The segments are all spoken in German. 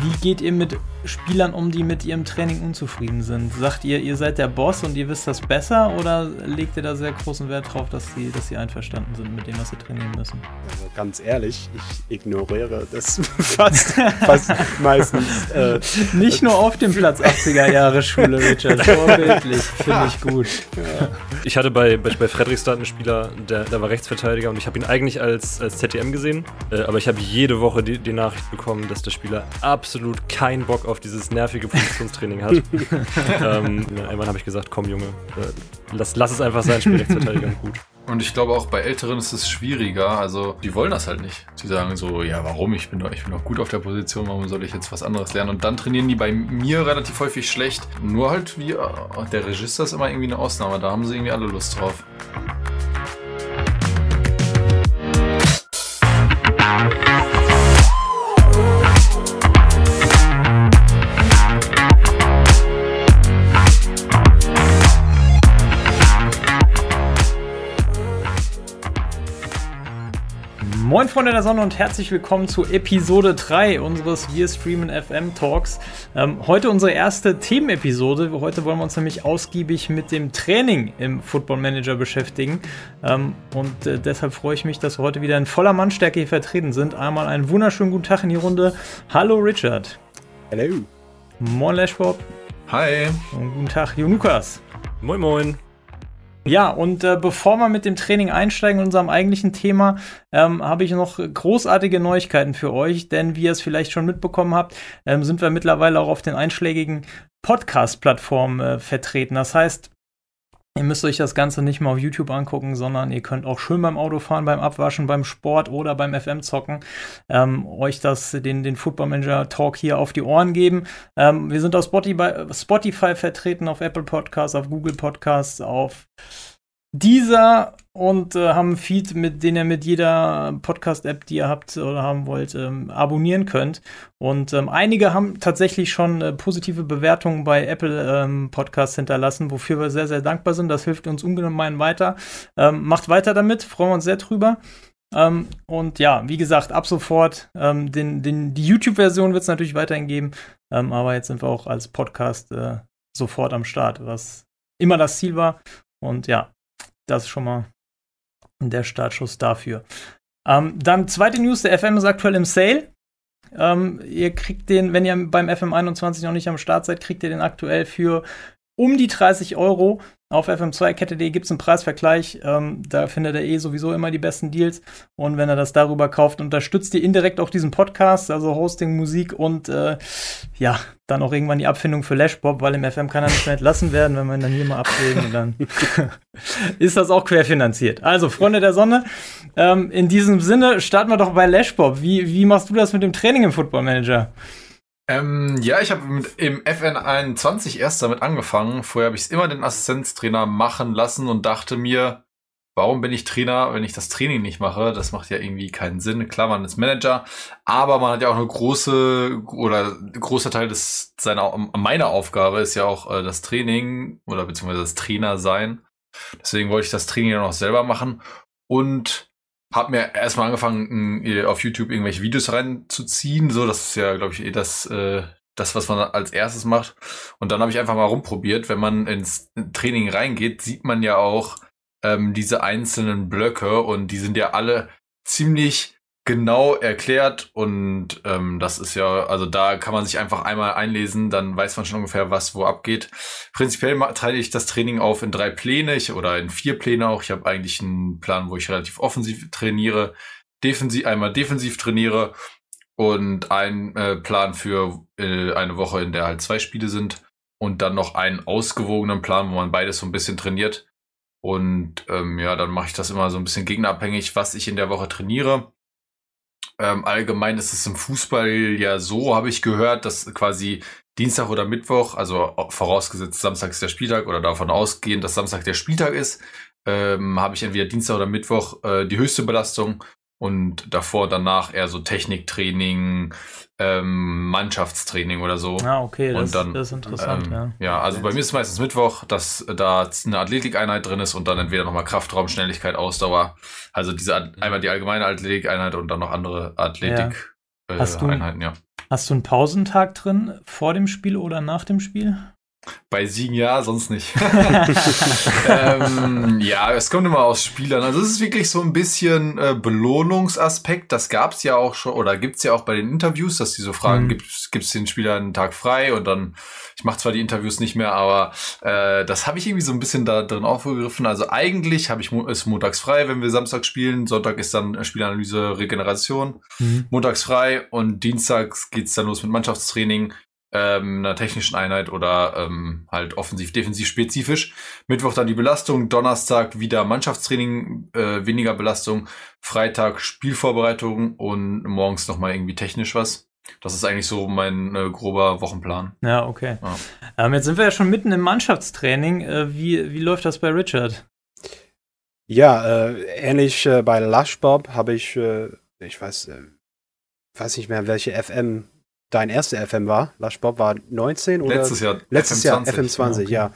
wie geht ihr mit Spielern um, die mit ihrem Training unzufrieden sind? Sagt ihr, ihr seid der Boss und ihr wisst das besser oder legt ihr da sehr großen Wert drauf, dass sie, dass sie einverstanden sind mit dem, was sie trainieren müssen? Also ganz ehrlich, ich ignoriere das fast, fast meistens. Äh, Nicht nur auf dem Platz 80er Jahre Schule, Richard. Vorbildlich, finde ich gut. Ja. Ich hatte bei, bei, bei Fredrikstad einen Spieler, der, der war Rechtsverteidiger und ich habe ihn eigentlich als, als ZTM gesehen, äh, aber ich habe jede Woche die, die Nachricht bekommen, dass der Spieler absolut keinen Bock auf dieses nervige Positionstraining hat. ähm, irgendwann habe ich gesagt, komm Junge, äh, lass, lass es einfach sein, spiel Rechtsverteidiger gut. Und ich glaube auch bei Älteren ist es schwieriger. Also die wollen das halt nicht. Die sagen so, ja, warum? Ich bin doch, ich bin doch gut auf der Position, warum soll ich jetzt was anderes lernen? Und dann trainieren die bei mir relativ häufig schlecht. Nur halt wie äh, der Register ist immer irgendwie eine Ausnahme. Da haben sie irgendwie alle Lust drauf. Moin Freunde der Sonne und herzlich willkommen zu Episode 3 unseres Wir Streamen FM Talks. Ähm, heute unsere erste Themenepisode. Heute wollen wir uns nämlich ausgiebig mit dem Training im Football Manager beschäftigen. Ähm, und äh, deshalb freue ich mich, dass wir heute wieder in voller Mannstärke hier vertreten sind. Einmal einen wunderschönen guten Tag in die Runde. Hallo Richard. Hallo. Moin Lashbob. Hi. Und guten Tag, Jo Lukas. Moin Moin. Ja, und äh, bevor wir mit dem Training einsteigen in unserem eigentlichen Thema, ähm, habe ich noch großartige Neuigkeiten für euch, denn wie ihr es vielleicht schon mitbekommen habt, ähm, sind wir mittlerweile auch auf den einschlägigen Podcast-Plattformen äh, vertreten. Das heißt, Ihr müsst euch das Ganze nicht mal auf YouTube angucken, sondern ihr könnt auch schön beim Autofahren, beim Abwaschen, beim Sport oder beim FM zocken, ähm, euch das, den, den Football Manager Talk hier auf die Ohren geben. Ähm, wir sind auf Spotify, Spotify vertreten, auf Apple Podcasts, auf Google Podcasts, auf dieser und äh, haben einen Feed, mit dem ihr mit jeder Podcast-App, die ihr habt oder haben wollt, ähm, abonnieren könnt. Und ähm, einige haben tatsächlich schon äh, positive Bewertungen bei Apple ähm, Podcasts hinterlassen, wofür wir sehr, sehr dankbar sind. Das hilft uns ungemein weiter. Ähm, macht weiter damit, freuen wir uns sehr drüber. Ähm, und ja, wie gesagt, ab sofort, ähm, den, den, die YouTube-Version wird es natürlich weiterhin geben, aber jetzt sind wir auch als Podcast äh, sofort am Start, was immer das Ziel war. Und ja, das ist schon mal der Startschuss dafür. Ähm, dann zweite News, der FM ist aktuell im Sale. Ähm, ihr kriegt den, wenn ihr beim FM21 noch nicht am Start seid, kriegt ihr den aktuell für um die 30 Euro. Auf fm2kette.de gibt es einen Preisvergleich. Ähm, da findet ihr eh sowieso immer die besten Deals. Und wenn ihr das darüber kauft, unterstützt ihr indirekt auch diesen Podcast, also Hosting, Musik und äh, ja, dann auch irgendwann die Abfindung für Lashbob, weil im FM kann er nicht mehr entlassen werden, wenn wir ihn dann hier mal abwägen. dann ist das auch querfinanziert. Also, Freunde der Sonne, ähm, in diesem Sinne starten wir doch bei Lashbob. Wie, wie machst du das mit dem Training im Football Manager? Ähm, ja, ich habe im FN21 erst damit angefangen. Vorher habe ich es immer den Assistenztrainer machen lassen und dachte mir, warum bin ich Trainer, wenn ich das Training nicht mache? Das macht ja irgendwie keinen Sinn. Klar, man ist Manager, aber man hat ja auch eine große oder großer Teil des seiner meiner Aufgabe ist ja auch äh, das Training oder beziehungsweise das Trainer sein. Deswegen wollte ich das Training ja noch selber machen und hab mir erstmal angefangen, auf YouTube irgendwelche Videos reinzuziehen. So, das ist ja, glaube ich, eh das, äh, das, was man als erstes macht. Und dann habe ich einfach mal rumprobiert. Wenn man ins Training reingeht, sieht man ja auch ähm, diese einzelnen Blöcke und die sind ja alle ziemlich genau erklärt und ähm, das ist ja, also da kann man sich einfach einmal einlesen, dann weiß man schon ungefähr, was wo abgeht. Prinzipiell teile ich das Training auf in drei Pläne ich, oder in vier Pläne auch. Ich habe eigentlich einen Plan, wo ich relativ offensiv trainiere, defensiv einmal defensiv trainiere und einen äh, Plan für äh, eine Woche, in der halt zwei Spiele sind und dann noch einen ausgewogenen Plan, wo man beides so ein bisschen trainiert. Und ähm, ja, dann mache ich das immer so ein bisschen gegnerabhängig, was ich in der Woche trainiere ähm, allgemein ist es im Fußball ja so, habe ich gehört, dass quasi Dienstag oder Mittwoch, also vorausgesetzt Samstag ist der Spieltag oder davon ausgehend, dass Samstag der Spieltag ist, ähm, habe ich entweder Dienstag oder Mittwoch äh, die höchste Belastung und davor danach eher so Techniktraining, ähm, Mannschaftstraining oder so. Ah, okay, das, dann, das ist interessant, ähm, ja. Ja, also bei mir ist es meistens Mittwoch, dass da eine Athletikeinheit drin ist und dann entweder nochmal Kraftraum, Schnelligkeit, Ausdauer. Also diese einmal die allgemeine Athletikeinheit und dann noch andere Athletik. äh, Hast du- Einheiten, ja. Hast du einen Pausentag drin vor dem Spiel oder nach dem Spiel? Bei Siegen ja, sonst nicht. ähm, ja, es kommt immer aus Spielern. Also es ist wirklich so ein bisschen äh, Belohnungsaspekt. Das gab es ja auch schon oder gibt es ja auch bei den Interviews, dass die so fragen, Mhm. gibt es den Spielern einen Tag frei und dann, ich mache zwar die Interviews nicht mehr, aber äh, das habe ich irgendwie so ein bisschen da drin aufgegriffen. Also eigentlich habe ich mo ist montags frei, wenn wir Samstag spielen. Sonntag ist dann Spielanalyse, Regeneration. Mhm. montags frei und dienstags geht's dann los mit Mannschaftstraining, ähm, einer technischen Einheit oder ähm, halt offensiv-defensiv spezifisch. Mittwoch dann die Belastung, Donnerstag wieder Mannschaftstraining, äh, weniger Belastung, Freitag Spielvorbereitung und morgens nochmal irgendwie technisch was. Das ist eigentlich so mein äh, grober Wochenplan. Ja, okay. Ja. Ähm, jetzt sind wir ja schon mitten im Mannschaftstraining. Äh, wie, wie läuft das bei Richard? Ja, äh, ähnlich äh, bei Lush Bob habe ich, äh, ich weiß, äh, weiß nicht mehr, welche FM dein erste FM war. Lush Bob war 19 oder? Letztes Jahr Letztes Jahr FM20. FM20, Okay. ja.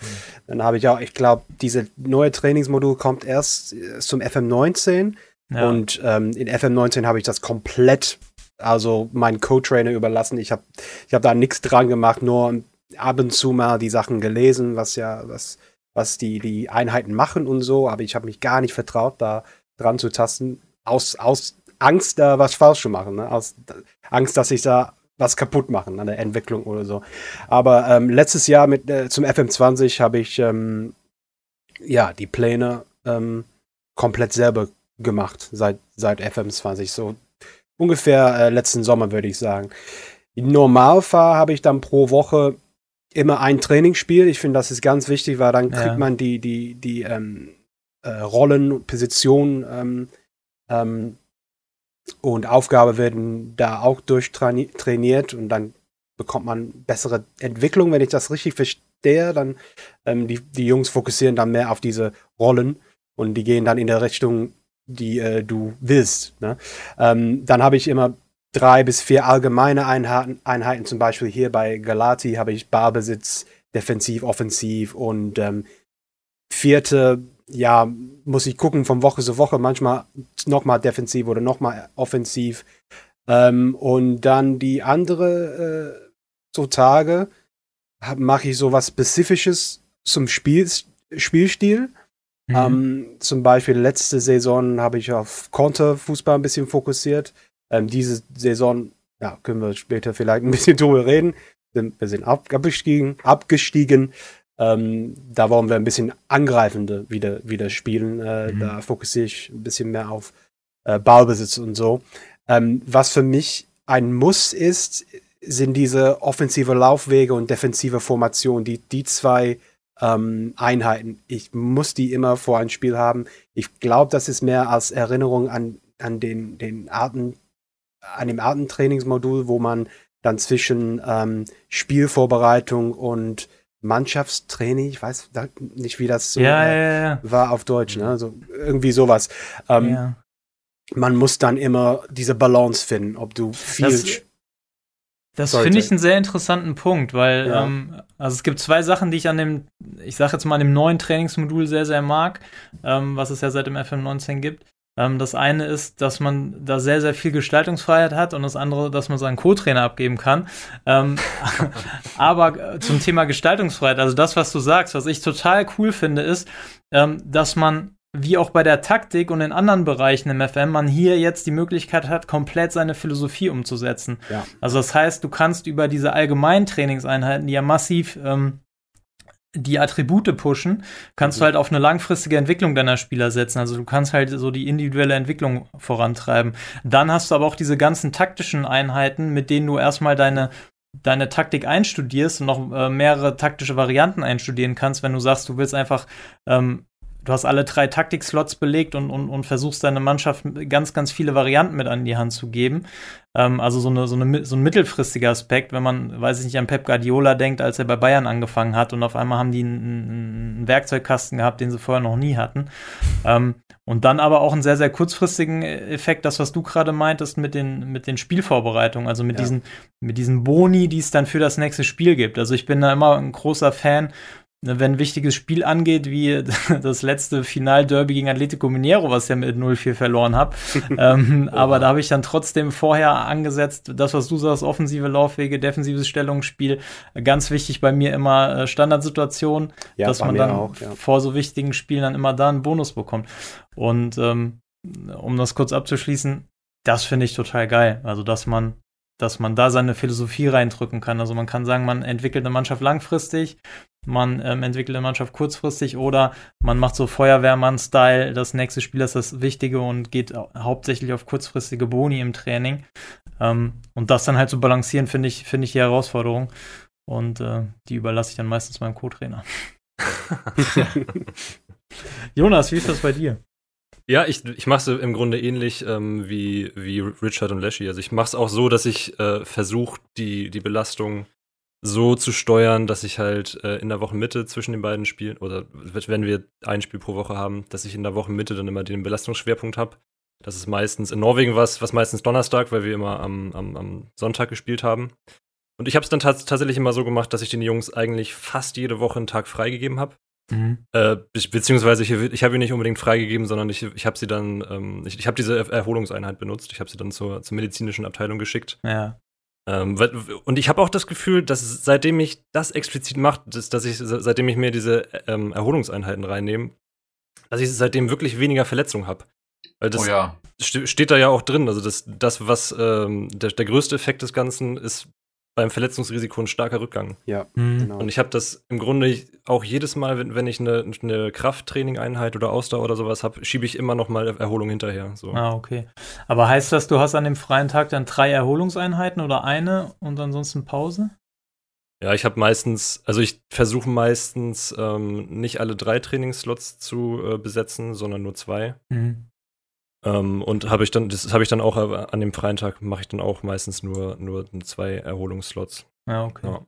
Dann habe ich auch, ich glaube, diese neue Trainingsmodul kommt erst äh, zum FM19 Ja. und ähm, in FM19 habe ich das komplett, also meinen Co-Trainer überlassen. Ich habe ich hab da nichts dran gemacht, nur ab und zu mal die Sachen gelesen, was ja, was, was die, die Einheiten machen und so, aber ich habe mich gar nicht vertraut, da dran zu tasten, aus, aus Angst, da was falsch zu machen, ne? aus Angst, dass ich da was kaputt machen an der Entwicklung oder so. Aber ähm, letztes Jahr mit äh, zum FM20 habe ich ähm, ja die Pläne ähm, komplett selber gemacht seit seit FM20 so ungefähr äh, letzten Sommer würde ich sagen. Im Normalfall habe ich dann pro Woche immer ein Trainingsspiel. Ich finde, das ist ganz wichtig, weil dann kriegt Ja. man die die die ähm, äh, Rollen, Positionen ähm, ähm, und Aufgabe werden da auch durchtrainiert und dann bekommt man bessere Entwicklung, wenn ich das richtig verstehe. Dann ähm, die, die Jungs fokussieren dann mehr auf diese Rollen und die gehen dann in der Richtung, die äh, du willst. Ne? Ähm, dann habe ich immer drei bis vier allgemeine Einheiten, Einheiten. Zum Beispiel hier bei Galati habe ich Ballbesitz, Defensiv, Offensiv und ähm, vierte, ja, muss ich gucken von Woche zu Woche, manchmal nochmal defensiv oder nochmal offensiv. Ähm, und dann die andere äh, so Tage mache ich so was Spezifisches zum Spiel, Spielstil. Mhm. Ähm, zum Beispiel letzte Saison habe ich auf Konterfußball ein bisschen fokussiert. Ähm, diese Saison, ja, können wir später vielleicht ein bisschen drüber reden. Wir sind ab, abgestiegen, abgestiegen. Ähm, da wollen wir ein bisschen angreifender wieder, wieder spielen. Äh, Mhm. Da fokussiere ich ein bisschen mehr auf äh, Ballbesitz und so. Ähm, was für mich ein Muss ist, sind diese offensive Laufwege und defensive Formation. Die, die zwei ähm, Einheiten. Ich muss die immer vor ein Spiel haben. Ich glaube, das ist mehr als Erinnerung an, an den, den Arten, an dem Artentrainingsmodul, wo man dann zwischen ähm, Spielvorbereitung und Mannschaftstraining, ich weiß nicht, wie das so ja, äh, ja, war auf Deutsch, ne? Also irgendwie sowas. Ähm. Man muss dann immer diese Balance finden, ob du viel. Das- Das finde ich einen sehr interessanten Punkt, weil Ja. ähm, also es gibt zwei Sachen, die ich an dem, ich sage jetzt mal an dem neuen Trainingsmodul sehr, sehr mag, ähm, was es ja seit dem FM19 gibt. Ähm, das eine ist, dass man da sehr, sehr viel Gestaltungsfreiheit hat und das andere, dass man seinen Co-Trainer abgeben kann. Ähm, aber äh, zum Thema Gestaltungsfreiheit, also das, was du sagst, was ich total cool finde, ist, ähm, dass man wie auch bei der Taktik und in anderen Bereichen im FM, man hier jetzt die Möglichkeit hat, komplett seine Philosophie umzusetzen. Ja. Also das heißt, du kannst über diese allgemeinen Trainingseinheiten, die ja massiv ähm, die Attribute pushen, kannst Mhm. du halt auf eine langfristige Entwicklung deiner Spieler setzen. Also du kannst halt so die individuelle Entwicklung vorantreiben. Dann hast du aber auch diese ganzen taktischen Einheiten, mit denen du erstmal deine deine Taktik einstudierst und noch äh, mehrere taktische Varianten einstudieren kannst, wenn du sagst, du willst einfach ähm, du hast alle drei Taktikslots belegt und, und, und versuchst deine Mannschaft ganz, ganz viele Varianten mit an die Hand zu geben. Ähm, also so, eine, so, eine, so ein mittelfristiger Aspekt, wenn man, weiß ich nicht, an Pep Guardiola denkt, als er bei Bayern angefangen hat und auf einmal haben die einen, einen Werkzeugkasten gehabt, den sie vorher noch nie hatten. Ähm, und dann aber auch einen sehr, sehr kurzfristigen Effekt, das, was du gerade meintest, mit den, mit den Spielvorbereitungen, also mit, Ja. diesen, mit diesen Boni, die es dann für das nächste Spiel gibt. Also ich bin da immer ein großer Fan wenn ein wichtiges Spiel angeht, wie das letzte Final-Derby gegen Atletico Mineiro, was ich ja mit 0-4 verloren habe. ähm, aber da habe ich dann trotzdem vorher angesetzt, das, was du sagst, offensive Laufwege, defensives Stellungsspiel, ganz wichtig bei mir immer äh, Standardsituation, Ja, dass man dann auch, ja. vor so wichtigen Spielen dann immer da einen Bonus bekommt. Und ähm, um das kurz abzuschließen, das finde ich total geil. Also, dass man, dass man da seine Philosophie reindrücken kann. Also man kann sagen, man entwickelt eine Mannschaft langfristig, man ähm, entwickelt eine Mannschaft kurzfristig oder man macht so Feuerwehrmann-Style, das nächste Spiel ist das Wichtige und geht hau- hauptsächlich auf kurzfristige Boni im Training. Ähm, und das dann halt zu balancieren, finde ich, finde ich die Herausforderung. Und äh, die überlasse ich dann meistens meinem Co-Trainer. Jonas, wie ist das bei dir? Ja, ich, ich mache es im Grunde ähnlich ähm, wie, wie Richard und Lashy. Also ich mache es auch so, dass ich äh, versuche, die, die Belastung so zu steuern, dass ich halt äh, in der Wochenmitte zwischen den beiden Spielen, oder wenn wir ein Spiel pro Woche haben, dass ich in der Wochenmitte dann immer den Belastungsschwerpunkt habe. Das ist meistens in Norwegen was, was meistens Donnerstag, weil wir immer am, am, am Sonntag gespielt haben. Und ich habe es dann tats tatsächlich immer so gemacht, dass ich den Jungs eigentlich fast jede Woche einen Tag freigegeben habe. Äh, be beziehungsweise ich, ich habe ihn nicht unbedingt freigegeben, sondern ich, ich habe sie dann, ähm, ich, ich habe diese Er- Erholungseinheit benutzt. Ich habe sie dann zur, zur medizinischen Abteilung geschickt. Ja. Ähm, und ich habe auch das Gefühl, dass seitdem ich das explizit mache, dass, dass ich se- seitdem ich mir diese ähm, Erholungseinheiten reinnehme, dass ich seitdem wirklich weniger Verletzungen habe. Weil das oh ja. ste steht da ja auch drin. Also das, das was ähm, der, der größte Effekt des Ganzen ist beim Verletzungsrisiko ein starker Rückgang. Ja, Mhm. genau. Und ich habe das im Grunde auch jedes Mal, wenn, wenn ich eine, eine Krafttraining-Einheit oder Ausdauer oder sowas habe, schiebe ich immer noch mal Erholung hinterher. So. Ah, okay. Aber heißt das, du hast an dem freien Tag dann drei Erholungseinheiten oder eine und ansonsten Pause? Ja, ich habe meistens, also ich versuche meistens ähm, nicht alle drei Trainingsslots zu äh, besetzen, sondern nur zwei. Mhm. Ähm, und habe ich dann, das habe ich dann auch an dem freien Tag mache ich dann auch meistens nur, nur zwei Erholungsslots. Ja, okay. Ja.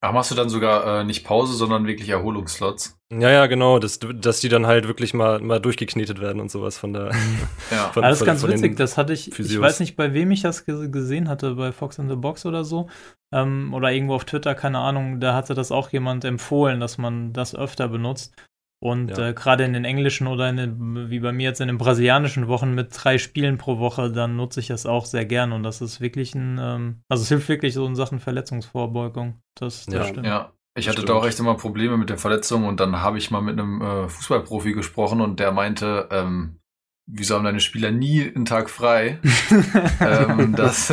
Ach, machst du dann sogar äh, nicht Pause, sondern wirklich Erholungsslots? Ja, ja, genau, dass, dass die dann halt wirklich mal, mal durchgeknetet werden und sowas von der. Ja. Von, Ah, das ist von- ganz witzig. Das hatte ich, ich Physios. weiß nicht, bei wem ich das ge gesehen hatte, bei Fox in the Box oder so. Ähm, oder irgendwo auf Twitter, keine Ahnung. Da hatte das auch jemand empfohlen, dass man das öfter benutzt. Und Ja. äh, gerade in den englischen oder in den, wie bei mir jetzt in den brasilianischen Wochen mit drei Spielen pro Woche, dann nutze ich das auch sehr gern. Und das ist wirklich ein, ähm, also es hilft wirklich so in Sachen Verletzungsvorbeugung. Das, das Ja. stimmt. Ja. Ich hatte da auch stimmt. echt immer Probleme mit den Verletzungen und dann habe ich mal mit einem äh, Fußballprofi gesprochen und der meinte, ähm, wieso haben deine Spieler nie einen Tag frei? ähm, das,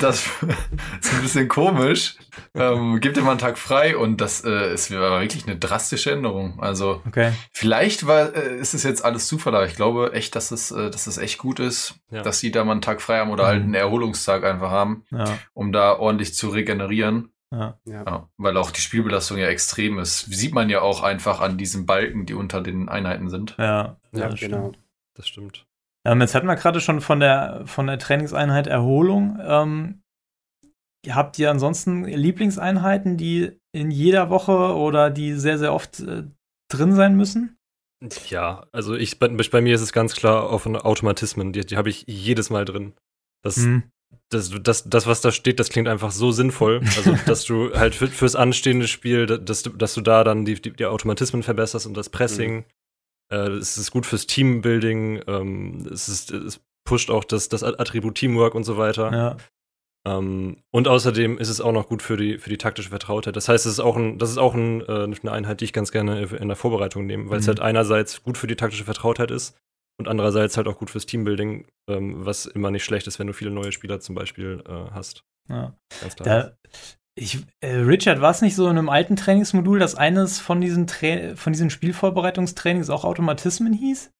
das ist ein bisschen komisch. Ähm, gib dir mal einen Tag frei und das äh, ist war wirklich eine drastische Änderung. Also Okay. vielleicht war, äh, ist es jetzt alles Zufall, aber ich glaube echt, dass es, äh, dass es echt gut ist, Ja. dass sie da mal einen Tag frei haben oder halt Mhm. einen Erholungstag einfach haben, Ja, um da ordentlich zu regenerieren. ja. ja. Ja, weil auch die Spielbelastung ja extrem ist. Sieht man ja auch einfach an diesen Balken, die unter den Einheiten sind. Ja, Ja, das genau. stimmt. Das stimmt. Ähm, jetzt hatten wir gerade schon von der, von der Trainingseinheit Erholung. Ähm, habt ihr ansonsten Lieblingseinheiten, die in jeder Woche oder die sehr, sehr oft äh, drin sein müssen? Ja, also ich, bei, bei mir ist es ganz klar auf Automatismen. Die, die habe ich jedes Mal drin. Das, Hm. das, das, das, was da steht, das klingt einfach so sinnvoll. Also, dass du halt für, fürs anstehende Spiel, dass du, dass du da dann die, die, die Automatismen verbesserst und das Pressing. Äh, es ist gut fürs Teambuilding. Ähm, es, ist, es pusht auch das, das Attribut Teamwork und so weiter. Ja. Ähm, und außerdem ist es auch noch gut für die, für die taktische Vertrautheit. Das heißt, es ist auch, ein, das ist auch ein, äh, eine Einheit, die ich ganz gerne in der Vorbereitung nehme, weil es Mhm. halt einerseits gut für die taktische Vertrautheit ist und andererseits halt auch gut fürs Teambuilding, ähm, was immer nicht schlecht ist, wenn du viele neue Spieler zum Beispiel äh, hast. ja. Ganz klar. Da, ich, äh, Richard, war es nicht so in einem alten Trainingsmodul, dass eines von diesen, Tra von diesen Spielvorbereitungstrainings auch Automatismen hieß?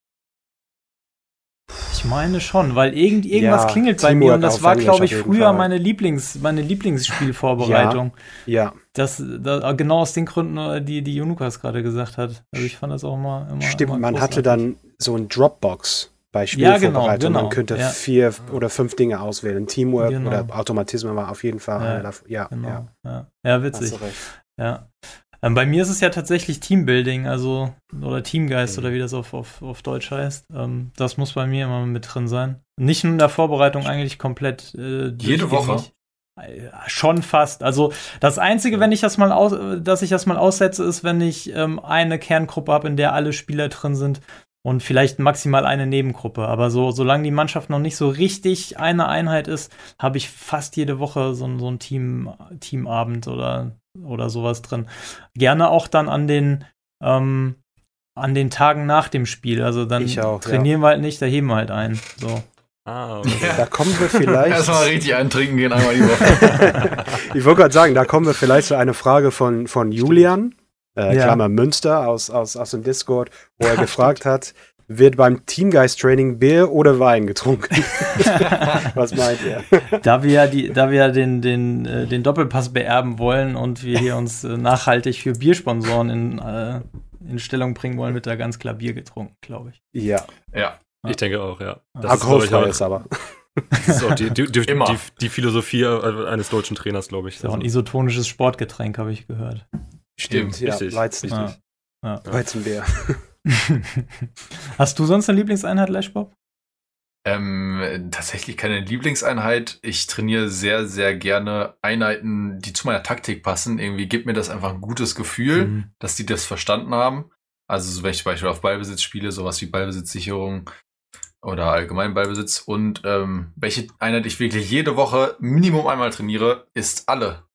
Ich meine schon, weil irgend, irgendwas Ja, klingelt bei mir Teamwork und das war, glaube ich, früher meine, Lieblings, meine Lieblingsspielvorbereitung. Ja, Das, da, genau aus den Gründen, äh, die, die Junukas gerade gesagt hat. Also ich fand das auch immer. immer stimmt. immer Man hatte dann so ein Dropbox bei Ja, genau, Spielvorbereitung. genau, Man könnte ja. vier oder fünf Dinge auswählen. Teamwork Genau. oder Automatismen war auf jeden Fall Ja. Ja, Genau. ja. Ja, witzig. du recht. Ja. Ähm, bei mir ist es ja tatsächlich Teambuilding, also oder Teamgeist Mhm. oder wie das auf, auf, auf Deutsch heißt. Ähm, das muss bei mir immer mit drin sein. Nicht nur in der Vorbereitung, eigentlich komplett. Äh, Jede Woche? durchgängig. Schon fast. Also das Einzige, wenn ich das mal aus, dass ich das mal aussetze, ist, wenn ich ähm, eine Kerngruppe habe, in der alle Spieler drin sind und vielleicht maximal eine Nebengruppe. Aber so, solange die Mannschaft noch nicht so richtig eine Einheit ist, habe ich fast jede Woche so, so ein Team, Teamabend oder, oder sowas drin. Gerne auch dann an den ähm, an den Tagen nach dem Spiel. Also dann auch, trainieren ja. wir halt nicht, da heben wir halt ein. So. Ah, okay. Da kommen wir vielleicht. Erstmal richtig eintrinken gehen, einmal die Woche. ich wollte gerade sagen, da kommen wir vielleicht zu einer Frage von, von Julian, äh, ja. Klammer Münster aus, aus, aus dem Discord, wo er gefragt hat, wird beim Teamgeist-Training Bier oder Wein getrunken? Was meint ihr? Da wir ja, die, da wir ja den, den, äh, den Doppelpass beerben wollen und wir hier uns äh, nachhaltig für Biersponsoren in, äh, in Stellung bringen wollen, wird da ganz klar Bier getrunken, glaube ich. Ja. Ja. Ich denke auch, ja. Das Alkoholfrei ist, aber. Das ist auch die, die, die, die Philosophie äh, eines deutschen Trainers, glaube ich. Das ist auch ein isotonisches Sportgetränk, habe ich gehört. Stimmt, Stimmt ja. Richtig. Weizen. Ja. Ja. Weizenbier. Hast du sonst eine Lieblingseinheit, Lashbob? Ähm, tatsächlich keine Lieblingseinheit. Ich trainiere sehr, sehr gerne Einheiten, die zu meiner Taktik passen. Irgendwie gibt mir das einfach ein gutes Gefühl, mhm. dass die das verstanden haben. Also, so, wenn ich zum Beispiel auf Ballbesitz spiele, sowas wie Ballbesitzsicherung oder allgemein Ballbesitz. Und ähm, welche Einheit ich wirklich jede Woche Minimum einmal trainiere, ist alle.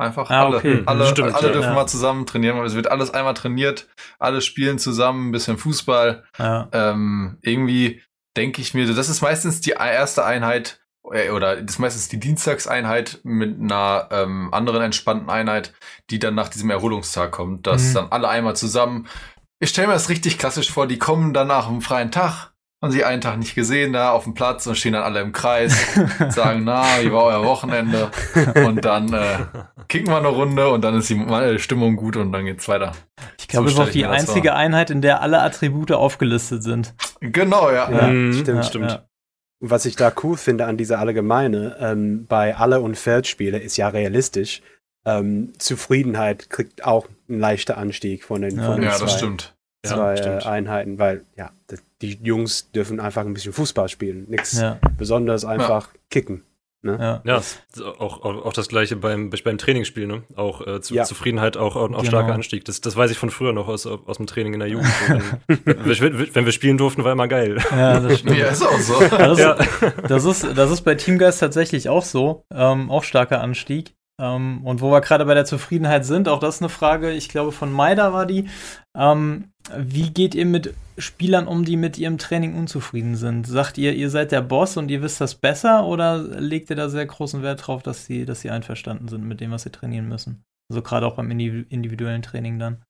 Einfach ah, alle. Okay. Alle, Stimmt, alle dürfen ja. mal zusammen trainieren. Es wird alles einmal trainiert. Alle spielen zusammen, ein bisschen Fußball. Ja. Ähm, irgendwie denke ich mir, das ist meistens die erste Einheit äh, oder das ist meistens die Dienstagseinheit mit einer ähm, anderen entspannten Einheit, die dann nach diesem Erholungstag kommt, dass mhm. dann alle einmal zusammen. Ich stelle mir das richtig klassisch vor, die kommen dann nach einem freien Tag, haben sie einen Tag nicht gesehen da auf dem Platz und stehen dann alle im Kreis, sagen, na, wie war euer Wochenende? Und dann äh, kicken wir eine Runde und dann ist die Stimmung gut und dann geht's weiter. Ich glaube, so es ist auch die einzige Einheit, in der alle Attribute aufgelistet sind. Genau, ja. ja mhm. Stimmt, ja, stimmt. Ja. Was ich da cool finde an dieser Allgemeine, ähm, bei Alle- und Feldspiele ist ja realistisch. Ähm, Zufriedenheit kriegt auch einen leichten Anstieg von den, von den ja, zwei, das stimmt. zwei ja, äh, Einheiten, weil ja, die Jungs dürfen einfach ein bisschen Fußball spielen. Nichts Besonderes, einfach kicken. Ne? Ja, ja auch, auch, auch das gleiche beim, beim Trainingsspiel, ne? Auch äh, zu, ja. Zufriedenheit, auch, auch, genau. starker Anstieg. Das, das weiß ich von früher noch aus, aus dem Training in der Jugend. wenn, wir, wenn wir spielen durften, war immer geil. Ja, das stimmt. Ja, ist auch so. Das, ja. das, ist, das ist bei Teamgeist tatsächlich auch so. Ähm, auch starker Anstieg. Ähm, und wo wir gerade bei der Zufriedenheit sind, auch das ist eine Frage, ich glaube, von Maida war die. Ähm, wie geht ihr mit Spielern um, die mit ihrem Training unzufrieden sind? Sagt ihr, ihr seid der Boss und ihr wisst das besser oder legt ihr da sehr großen Wert drauf, dass sie, dass sie einverstanden sind mit dem, was sie trainieren müssen? Also gerade auch beim individuellen Training dann.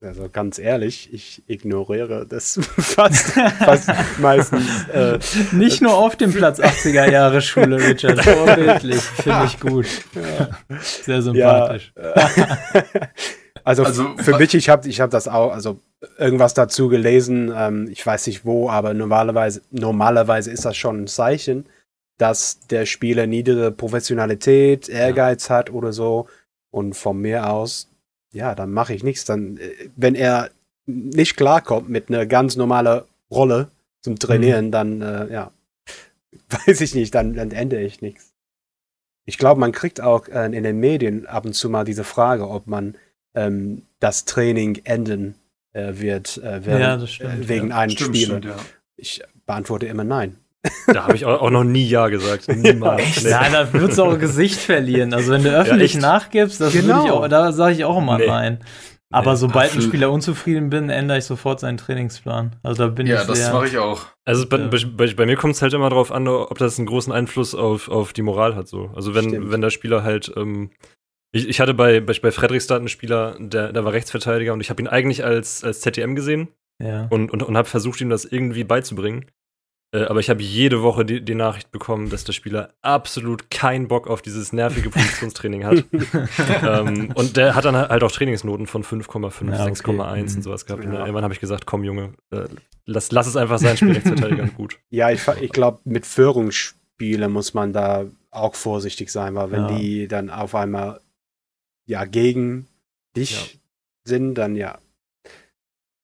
Also ganz ehrlich, ich ignoriere das fast, fast meistens. Äh, Nicht nur auf dem Platz 80er Jahre Schule, Richard. Vorbildlich, finde ich gut. Ja. Sehr sympathisch. Ja. Also, also, für mich, ich habe ich hab das auch, also irgendwas dazu gelesen, ähm, ich weiß nicht wo, aber normalerweise, normalerweise ist das schon ein Zeichen, dass der Spieler niedere Professionalität, Ehrgeiz ja. hat oder so. Und von mir aus ja, dann mache ich nichts. Dann, äh, wenn er nicht klarkommt mit einer ganz normalen Rolle zum Trainieren, mhm. dann, äh, ja, weiß ich nicht, dann, dann ändere ich nichts. Ich glaube, man kriegt auch äh, in den Medien ab und zu mal diese Frage, ob man ähm, das Training enden äh, wird äh, werden, ja, stimmt, wegen ja. einem stimmt, Spieler. Stimmt, ja. Ich beantworte immer nein. Da habe ich auch noch nie Ja gesagt. Niemals. Ja, nee. da würdest du auch Gesicht verlieren. Also wenn du öffentlich ja, nachgibst, das genau. ich auch, da sage ich auch immer nee. Nein. Aber nee, sobald absolut. ein Spieler unzufrieden bin, ändere ich sofort seinen Trainingsplan. Also da bin ja, ich Ja, das mache ich auch. Also bei, bei, bei mir kommt es halt immer darauf an, ob das einen großen Einfluss auf, auf die Moral hat. So. Also wenn, wenn der Spieler halt ähm, ich, ich, hatte bei, bei, bei Fredrikstad einen Spieler, der, der war Rechtsverteidiger und ich habe ihn eigentlich als, als ZTM gesehen ja. und, und, und habe versucht, ihm das irgendwie beizubringen. Äh, aber ich habe jede Woche die, die, Nachricht bekommen, dass der Spieler absolut keinen Bock auf dieses nervige Positionstraining hat. ähm, und der hat dann halt auch Trainingsnoten von 5,5, ja, 6,1 okay. und mhm. sowas gehabt. Ja. Und irgendwann habe ich gesagt, komm Junge, äh, lass, lass es einfach sein, spiel Rechtsverteidiger gut. Ja, ich, ich glaube, mit Führungsspielen muss man da auch vorsichtig sein, weil wenn ja. die dann auf einmal ja gegen dich sind, dann ja,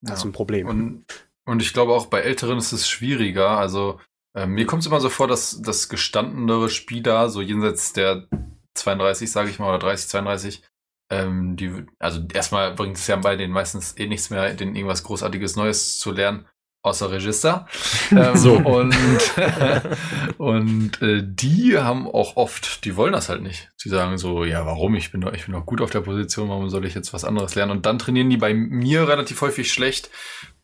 das ist ein Problem. Und und ich glaube auch bei Älteren ist es schwieriger. Also äh, mir kommt es immer so vor, dass, dass gestandenere Spieler, so jenseits der 32, sage ich mal, oder 30, 32. Ähm, die, also erstmal bringt es ja bei denen meistens eh nichts mehr, denen irgendwas Großartiges Neues zu lernen, außer Register. ähm, so. Und, und äh, die haben auch oft, die wollen das halt nicht. Sie sagen so, ja, warum? Ich bin doch, ich bin doch gut auf der Position, warum soll ich jetzt was anderes lernen? Und dann trainieren die bei mir relativ häufig schlecht,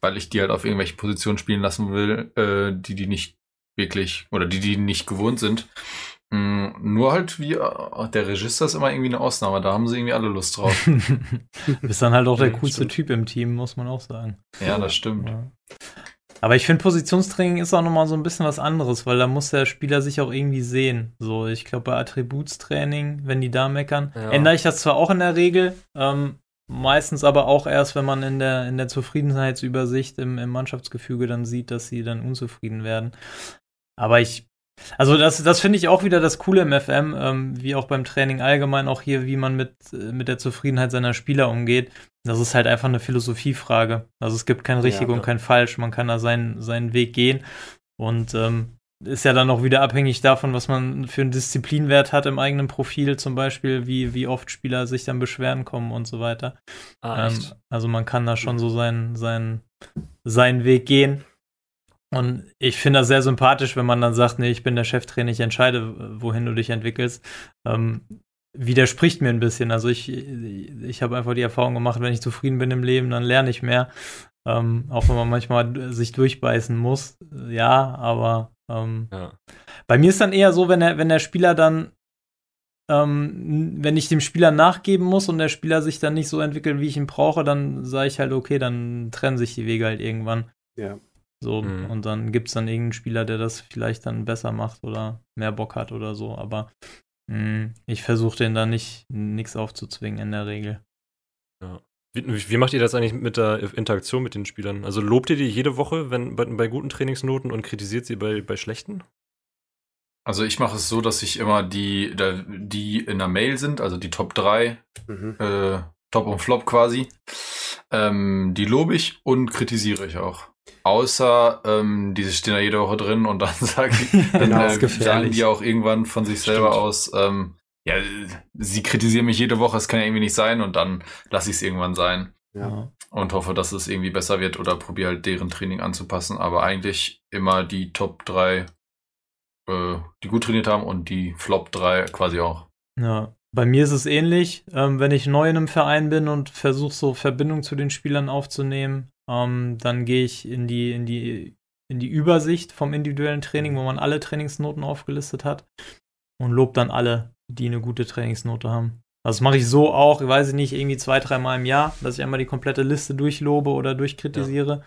weil ich die halt auf irgendwelche Positionen spielen lassen will, äh, die die nicht wirklich, oder die die nicht gewohnt sind. Mm, nur halt wie äh, der Regisseur ist immer irgendwie eine Ausnahme, da haben sie irgendwie alle Lust drauf. du bist dann halt auch der coolste stimmt. Typ im Team, muss man auch sagen. Ja, das stimmt. Ja. Aber ich finde, Positionstraining ist auch nochmal so ein bisschen was anderes, weil da muss der Spieler sich auch irgendwie sehen. So, ich glaube, bei Attributstraining, wenn die da meckern, ja. ändere ich das zwar auch in der Regel, ähm, meistens aber auch erst, wenn man in der, in der Zufriedenheitsübersicht im, im Mannschaftsgefüge dann sieht, dass sie dann unzufrieden werden. Aber ich also das, das finde ich auch wieder das Coole im FM, ähm, wie auch beim Training allgemein, auch hier, wie man mit, äh, mit der Zufriedenheit seiner Spieler umgeht. Das ist halt einfach eine Philosophiefrage. Also es gibt kein richtig ja, und kein falsch. Man kann da seinen, seinen Weg gehen. Und ähm, ist ja dann auch wieder abhängig davon, was man für einen Disziplinwert hat im eigenen Profil, zum Beispiel, wie, wie oft Spieler sich dann beschweren kommen und so weiter. Ah, ähm, also man kann da schon so seinen, seinen, seinen Weg gehen. Und ich finde das sehr sympathisch, wenn man dann sagt, nee, ich bin der Cheftrainer, ich entscheide, wohin du dich entwickelst. Ähm, widerspricht mir ein bisschen. Also ich, ich habe einfach die Erfahrung gemacht, wenn ich zufrieden bin im Leben, dann lerne ich mehr. Ähm, auch wenn man manchmal sich durchbeißen muss. Ja, aber ähm, ja. bei mir ist dann eher so, wenn der, wenn der Spieler dann, ähm, wenn ich dem Spieler nachgeben muss und der Spieler sich dann nicht so entwickelt, wie ich ihn brauche, dann sage ich halt, okay, dann trennen sich die Wege halt irgendwann. Ja. So, mhm. und dann gibt es dann irgendeinen Spieler, der das vielleicht dann besser macht oder mehr Bock hat oder so. Aber mh, hm, ich versuche den da nicht nichts aufzuzwingen in der Regel. Ja. Wie, wie, macht ihr das eigentlich mit der Interaktion mit den Spielern? Also lobt ihr die jede Woche wenn, bei, bei guten Trainingsnoten und kritisiert sie bei, bei schlechten? Also ich mache es so, dass ich immer die, die in der Mail sind, also die Top 3, mhm. äh, Top und Flop quasi, ähm, die lobe ich und kritisiere ich auch. Außer ähm, die stehen da jede Woche drin und dann sagen, dann, genau, äh, sagen die auch irgendwann von sich selber Stimmt. aus, ähm, ja, sie kritisieren mich jede Woche, es kann ja irgendwie nicht sein und dann lasse ich es irgendwann sein. Ja. Und hoffe, dass es irgendwie besser wird oder probiere halt deren Training anzupassen. Aber eigentlich immer die Top 3, äh, die gut trainiert haben und die Flop 3 quasi auch. Ja, bei mir ist es ähnlich. Ähm, wenn ich neu in einem Verein bin und versuche so Verbindung zu den Spielern aufzunehmen, ähm, dann gehe ich in die, in, die, in die Übersicht vom individuellen Training, wo man alle Trainingsnoten aufgelistet hat und lobe dann alle, die eine gute Trainingsnote haben. Das mache ich so auch, ich weiß nicht, irgendwie zwei, dreimal im Jahr, dass ich einmal die komplette Liste durchlobe oder durchkritisiere.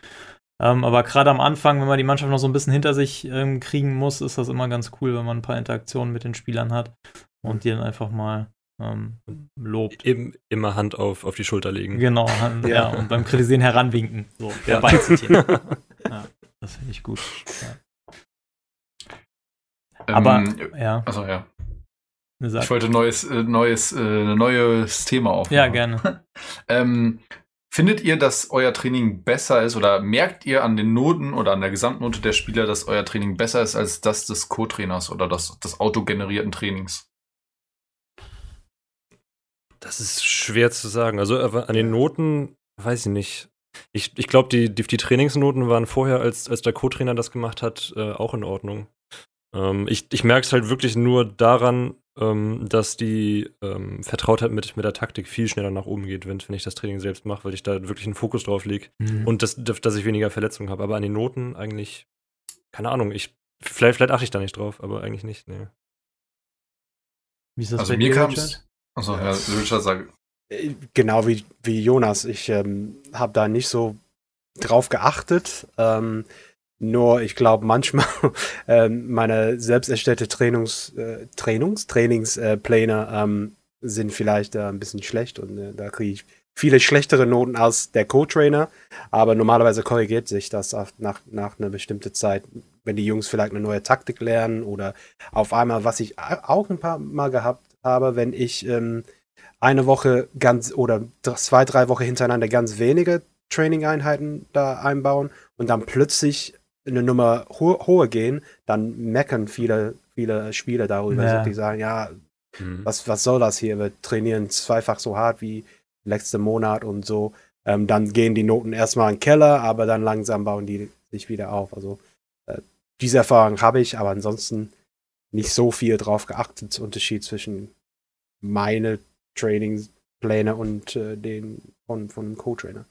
Ja. Ähm, aber gerade am Anfang, wenn man die Mannschaft noch so ein bisschen hinter sich ähm, kriegen muss, ist das immer ganz cool, wenn man ein paar Interaktionen mit den Spielern hat und die dann einfach mal ähm, lobt. Eben, immer Hand auf, auf die Schulter legen. Genau, Hand, ja. ja. und beim Kritisieren heranwinken. So, ja. ja, das finde ich gut. Ja. Aber, ähm, ja. Achso, ja. Ich wollte neues, äh, neues, äh, neues Thema aufmachen. Ja, gerne. ähm, findet ihr, dass euer Training besser ist oder merkt ihr an den Noten oder an der Gesamtnote der Spieler, dass euer Training besser ist als das des Co-Trainers oder das des autogenerierten Trainings? Das ist schwer zu sagen. Also an den Noten weiß ich nicht. Ich, ich glaube, die, die, die, Trainingsnoten waren vorher, als, als der Co-Trainer das gemacht hat, äh, auch in Ordnung. Ähm, ich ich merke es halt wirklich nur daran, ähm, dass die ähm, Vertrautheit mit, mit der Taktik viel schneller nach oben geht, wenn, wenn ich das Training selbst mache, weil ich da wirklich einen Fokus drauf lege mhm. und das, dass ich weniger Verletzungen habe. Aber an den Noten eigentlich, keine Ahnung, ich, vielleicht, vielleicht achte ich da nicht drauf, aber eigentlich nicht, nee. Wie ist das also bei mir kam Achso, ja, Richard sagt. Äh, genau wie, wie Jonas. Ich ähm, habe da nicht so drauf geachtet. Ähm, nur ich glaube manchmal ähm, meine selbst erstellte Trainungs, äh, Trainungs, Trainingspläne ähm, sind vielleicht äh, ein bisschen schlecht und äh, da kriege ich viele schlechtere Noten als der Co-Trainer. Aber normalerweise korrigiert sich das nach, nach einer bestimmten Zeit, wenn die Jungs vielleicht eine neue Taktik lernen oder auf einmal, was ich auch ein paar Mal gehabt habe, wenn ich ähm, eine Woche ganz oder zwei, drei Wochen hintereinander ganz wenige Training-Einheiten da einbauen und dann plötzlich eine Nummer ho hohe gehen, dann meckern viele, viele Spieler darüber. Ja. Die sagen, ja, mhm. was, was soll das hier? Wir trainieren zweifach so hart wie letzten Monat und so. Ähm, dann gehen die Noten erstmal in den Keller, aber dann langsam bauen die sich wieder auf. Also äh, diese Erfahrung habe ich, aber ansonsten nicht so viel drauf geachtet, Unterschied zwischen meine Trainingspläne und äh, den von, von Co-Trainer.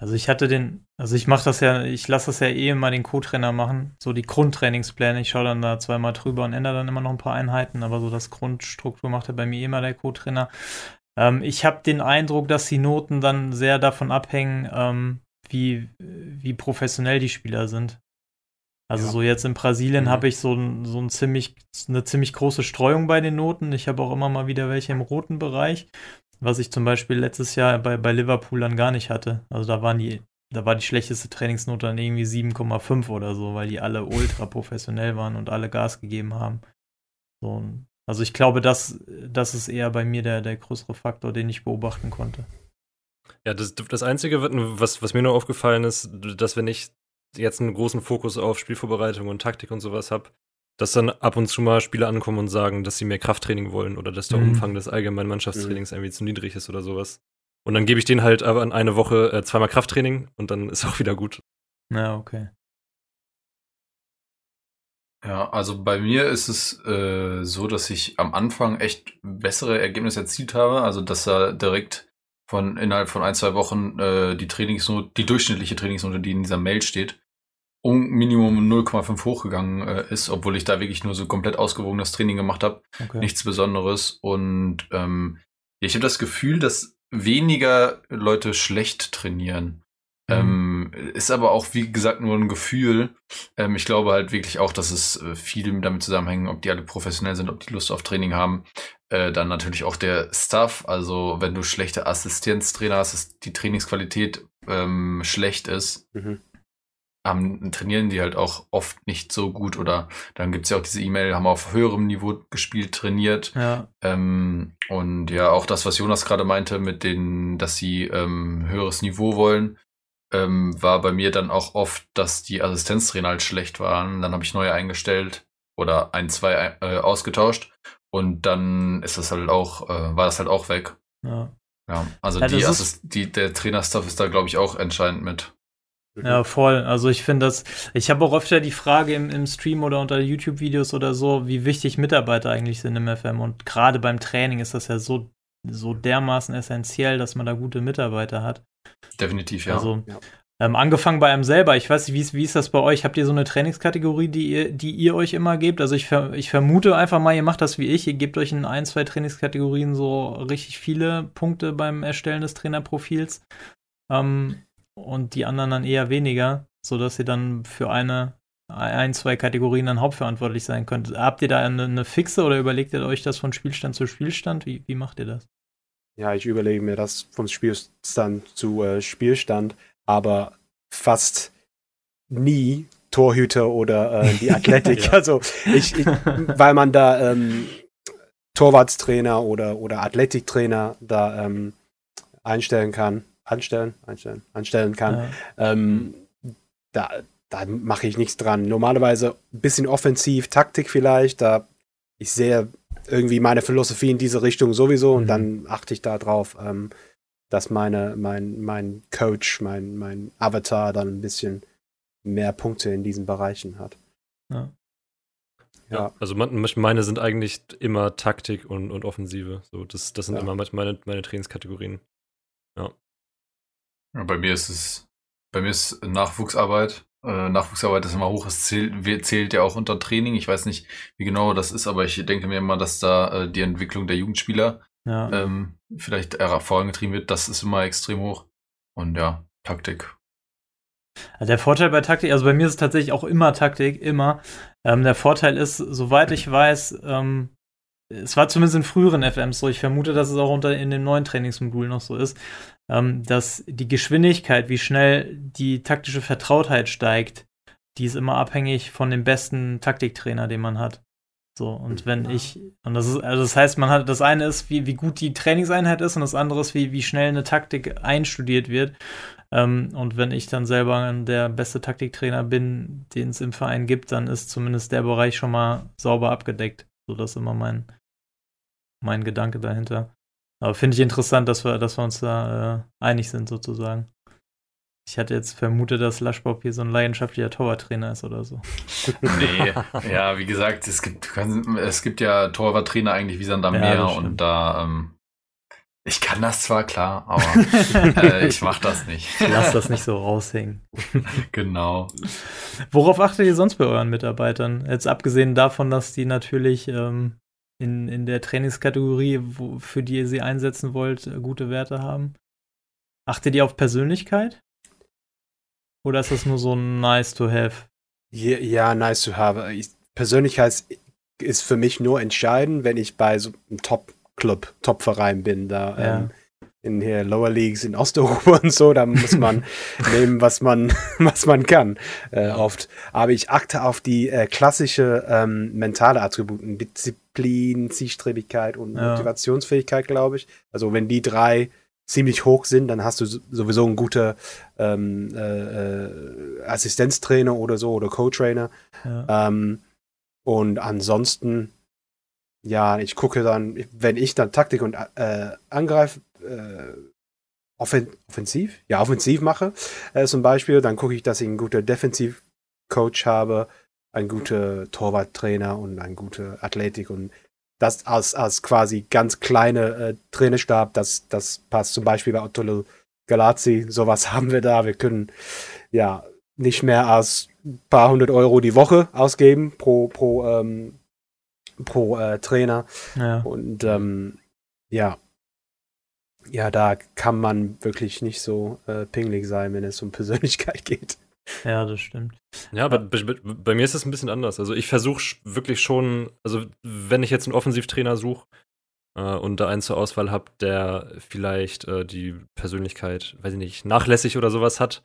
Also ich hatte den, also ich mache das ja, ich lasse das ja eh immer den Co-Trainer machen, so die Grundtrainingspläne. Ich schaue dann da zweimal drüber und ändere dann immer noch ein paar Einheiten, aber so das Grundstruktur macht er bei mir immer der Co-Trainer. Ähm, ich habe den Eindruck, dass die Noten dann sehr davon abhängen, ähm, wie, wie professionell die Spieler sind. Also ja. so jetzt in Brasilien mhm. habe ich so, so ein ziemlich, eine ziemlich große Streuung bei den Noten. Ich habe auch immer mal wieder welche im roten Bereich, was ich zum Beispiel letztes Jahr bei, bei Liverpool dann gar nicht hatte. Also da waren die, da war die schlechteste Trainingsnote dann irgendwie 7,5 oder so, weil die alle ultra professionell waren und alle Gas gegeben haben. So, also ich glaube, das, das ist eher bei mir der, der größere Faktor, den ich beobachten konnte. Ja, das, das Einzige, was, was mir nur aufgefallen ist, dass wenn ich jetzt einen großen Fokus auf Spielvorbereitung und Taktik und sowas habe, dass dann ab und zu mal Spieler ankommen und sagen, dass sie mehr Krafttraining wollen oder dass der mhm. Umfang des allgemeinen Mannschaftstrainings mhm. irgendwie zu niedrig ist oder sowas. Und dann gebe ich denen halt aber an eine Woche äh, zweimal Krafttraining und dann ist auch wieder gut. Ja, okay. Ja, also bei mir ist es äh, so, dass ich am Anfang echt bessere Ergebnisse erzielt habe. Also dass er direkt von innerhalb von ein, zwei Wochen äh, die Trainingsnote, die durchschnittliche Trainingsnote, die in dieser Mail steht, um Minimum 0,5 hochgegangen äh, ist, obwohl ich da wirklich nur so komplett ausgewogenes Training gemacht habe. Okay. Nichts Besonderes. Und ähm, ich habe das Gefühl, dass weniger Leute schlecht trainieren. Mhm. Ähm, ist aber auch, wie gesagt, nur ein Gefühl. Ähm, ich glaube halt wirklich auch, dass es äh, viel damit zusammenhängt, ob die alle professionell sind, ob die Lust auf Training haben. Äh, dann natürlich auch der Stuff. Also, wenn du schlechte Assistenztrainer hast, dass die Trainingsqualität ähm, schlecht ist, mhm. haben, trainieren die halt auch oft nicht so gut. Oder dann gibt's ja auch diese E-Mail, haben auf höherem Niveau gespielt, trainiert. Ja. Ähm, und ja, auch das, was Jonas gerade meinte, mit denen, dass sie ähm, höheres Niveau wollen ähm, war bei mir dann auch oft, dass die Assistenztrainer halt schlecht waren. Dann habe ich neue eingestellt oder ein, zwei äh, ausgetauscht und dann ist das halt auch, äh, war das halt auch weg. Ja. Ja, also ja, die Assist die, der Trainerstuff ist da, glaube ich, auch entscheidend mit. Ja, voll. Also ich finde das, ich habe auch öfter die Frage im, im Stream oder unter YouTube-Videos oder so, wie wichtig Mitarbeiter eigentlich sind im FM. Und gerade beim Training ist das ja so, so dermaßen essentiell, dass man da gute Mitarbeiter hat. Definitiv, ja. Also, ja. Ähm, angefangen bei einem selber. Ich weiß nicht, wie ist, wie ist das bei euch? Habt ihr so eine Trainingskategorie, die ihr, die ihr euch immer gebt? Also ich, ver, ich vermute einfach mal, ihr macht das wie ich. Ihr gebt euch in ein, zwei Trainingskategorien so richtig viele Punkte beim Erstellen des Trainerprofils. Ähm, und die anderen dann eher weniger, sodass ihr dann für eine, ein, zwei Kategorien dann hauptverantwortlich sein könnt. Habt ihr da eine, eine fixe oder überlegt ihr euch das von Spielstand zu Spielstand? Wie, wie macht ihr das? Ja, ich überlege mir das vom Spielstand zu äh, Spielstand, aber fast nie Torhüter oder äh, die Athletik. ja. Also ich, ich, weil man da ähm, Torwartstrainer oder, oder Athletiktrainer da ähm, einstellen kann, anstellen, einstellen, anstellen kann. Ja. Ähm, da da mache ich nichts dran. Normalerweise ein bisschen offensiv, Taktik vielleicht, da ich sehe irgendwie meine Philosophie in diese Richtung sowieso und mhm. dann achte ich darauf, ähm, dass meine, mein, mein Coach, mein, mein Avatar dann ein bisschen mehr Punkte in diesen Bereichen hat. Ja. Ja, also meine sind eigentlich immer Taktik und, und Offensive. So, das, das sind ja. immer meine, meine Trainingskategorien. Ja. ja. Bei mir ist es, bei mir ist Nachwuchsarbeit äh, Nachwuchsarbeit ist immer hoch. Es zählt, zählt ja auch unter Training. Ich weiß nicht, wie genau das ist, aber ich denke mir immer, dass da äh, die Entwicklung der Jugendspieler ja. ähm, vielleicht vorangetrieben wird. Das ist immer extrem hoch. Und ja, Taktik. Der Vorteil bei Taktik, also bei mir ist es tatsächlich auch immer Taktik, immer. Ähm, der Vorteil ist, soweit ich weiß, ähm, es war zumindest in früheren FMs so, ich vermute, dass es auch unter in dem neuen Trainingsmodul noch so ist, ähm, dass die Geschwindigkeit, wie schnell die taktische Vertrautheit steigt, die ist immer abhängig von dem besten Taktiktrainer, den man hat. So, und wenn ja. ich, und das ist, also das heißt, man hat, das eine ist, wie, wie gut die Trainingseinheit ist, und das andere ist, wie, wie schnell eine Taktik einstudiert wird. Ähm, und wenn ich dann selber der beste Taktiktrainer bin, den es im Verein gibt, dann ist zumindest der Bereich schon mal sauber abgedeckt. So, das ist immer mein, mein Gedanke dahinter. Aber finde ich interessant, dass wir, dass wir uns da äh, einig sind, sozusagen. Ich hatte jetzt vermutet, dass Laschbob hier so ein leidenschaftlicher Torwarttrainer ist oder so. nee, ja, wie gesagt, es gibt, es gibt ja Torwarttrainer eigentlich wie Sand am ja, Meer und da, ähm, ich kann das zwar klar, aber äh, ich mach das nicht. Lass das nicht so raushängen. genau. Worauf achtet ihr sonst bei euren Mitarbeitern? Jetzt abgesehen davon, dass die natürlich ähm, in, in der Trainingskategorie, wo, für die ihr sie einsetzen wollt, äh, gute Werte haben. Achtet ihr auf Persönlichkeit? Oder ist das nur so nice to have? Ja, ja nice to have. Ich, Persönlichkeit ist für mich nur entscheidend, wenn ich bei so einem Top-Club, Top-Verein bin. Da ja. ähm, in hier Lower Leagues in Osteuropa und so, da muss man nehmen, was man, was man kann, äh, oft. Aber ich achte auf die äh, klassische ähm, mentale Attributen, Disziplin, Zielstrebigkeit und ja. Motivationsfähigkeit, glaube ich. Also wenn die drei ziemlich hoch sind, dann hast du sowieso einen guten ähm, äh, äh, Assistenztrainer oder so oder Co-Trainer. Ja. Ähm, und ansonsten, ja, ich gucke dann, wenn ich dann Taktik und äh, Angreif äh, offen offensiv, ja, offensiv mache, äh, zum Beispiel, dann gucke ich, dass ich einen guten Defensiv-Coach habe, einen guten Torwarttrainer und eine gute Athletik und das als, als quasi ganz kleine äh, Trainerstab, das, das passt zum Beispiel bei Ottolo Galazzi, sowas haben wir da. Wir können ja nicht mehr als ein paar hundert Euro die Woche ausgeben pro, pro, ähm, pro äh, Trainer. Ja. Und ähm, ja, ja, da kann man wirklich nicht so äh, pingelig sein, wenn es um Persönlichkeit geht. Ja, das stimmt. Ja, aber bei, bei mir ist es ein bisschen anders. Also ich versuche wirklich schon, also wenn ich jetzt einen Offensivtrainer suche äh, und da einen zur Auswahl habe, der vielleicht äh, die Persönlichkeit, weiß ich nicht, nachlässig oder sowas hat,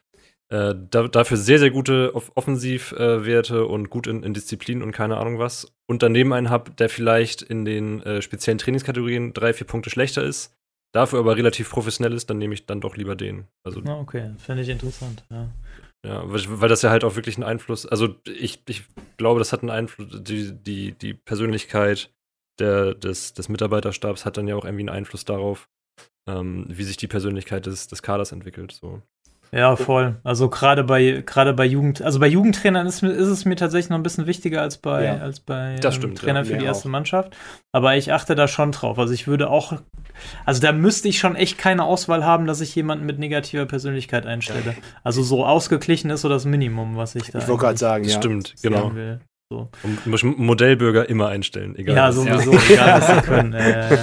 äh, da, dafür sehr, sehr gute Off Offensivwerte und gut in, in, Disziplin und keine Ahnung was. Und daneben einen habe, der vielleicht in den äh, speziellen Trainingskategorien drei, vier Punkte schlechter ist, dafür aber relativ professionell ist, dann nehme ich dann doch lieber den. Also, ah, okay, finde ich interessant, ja. Ja, weil das ja halt auch wirklich einen Einfluss, also ich, ich glaube, das hat einen Einfluss, die, die, die Persönlichkeit der, des, des Mitarbeiterstabs hat dann ja auch irgendwie einen Einfluss darauf, ähm, wie sich die Persönlichkeit des, des Kaders entwickelt. So. Ja, voll. Also gerade bei gerade bei Jugend, also bei Jugendtrainern ist, ist es mir tatsächlich noch ein bisschen wichtiger als bei ja, als bei ähm, stimmt, Trainer ja. für die erste auch. Mannschaft. Aber ich achte da schon drauf. Also ich würde auch, also da müsste ich schon echt keine Auswahl haben, dass ich jemanden mit negativer Persönlichkeit einstelle. Also so ausgeglichen ist so das Minimum, was ich da. Ich wollte gerade sagen, ja. Stimmt, genau. Will. So. Und muss Modellbürger immer einstellen, egal. Ja, sowieso, egal was sie können. Äh,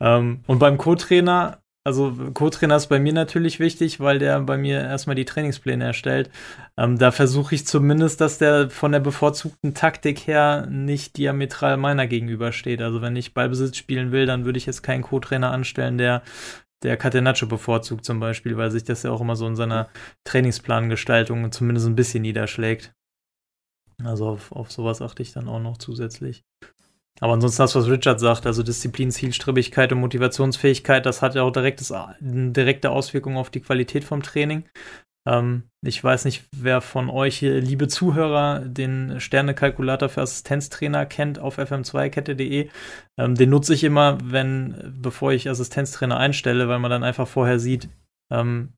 ähm, und beim Co-Trainer also Co-Trainer ist bei mir natürlich wichtig, weil der bei mir erstmal die Trainingspläne erstellt. Ähm, da versuche ich zumindest, dass der von der bevorzugten Taktik her nicht diametral meiner gegenübersteht. Also wenn ich Ballbesitz spielen will, dann würde ich jetzt keinen Co-Trainer anstellen, der der Catenaccio bevorzugt zum Beispiel, weil sich das ja auch immer so in seiner Trainingsplangestaltung zumindest ein bisschen niederschlägt. Also auf, auf sowas achte ich dann auch noch zusätzlich. Aber ansonsten das, was Richard sagt, also Disziplin, Zielstrebigkeit und Motivationsfähigkeit, das hat ja auch direktes, direkte Auswirkung auf die Qualität vom Training. Ähm, ich weiß nicht, wer von euch hier, liebe Zuhörer, den Sternekalkulator für Assistenztrainer kennt auf fm2kette.de. Ähm, den nutze ich immer, wenn, bevor ich Assistenztrainer einstelle, weil man dann einfach vorher sieht, ähm,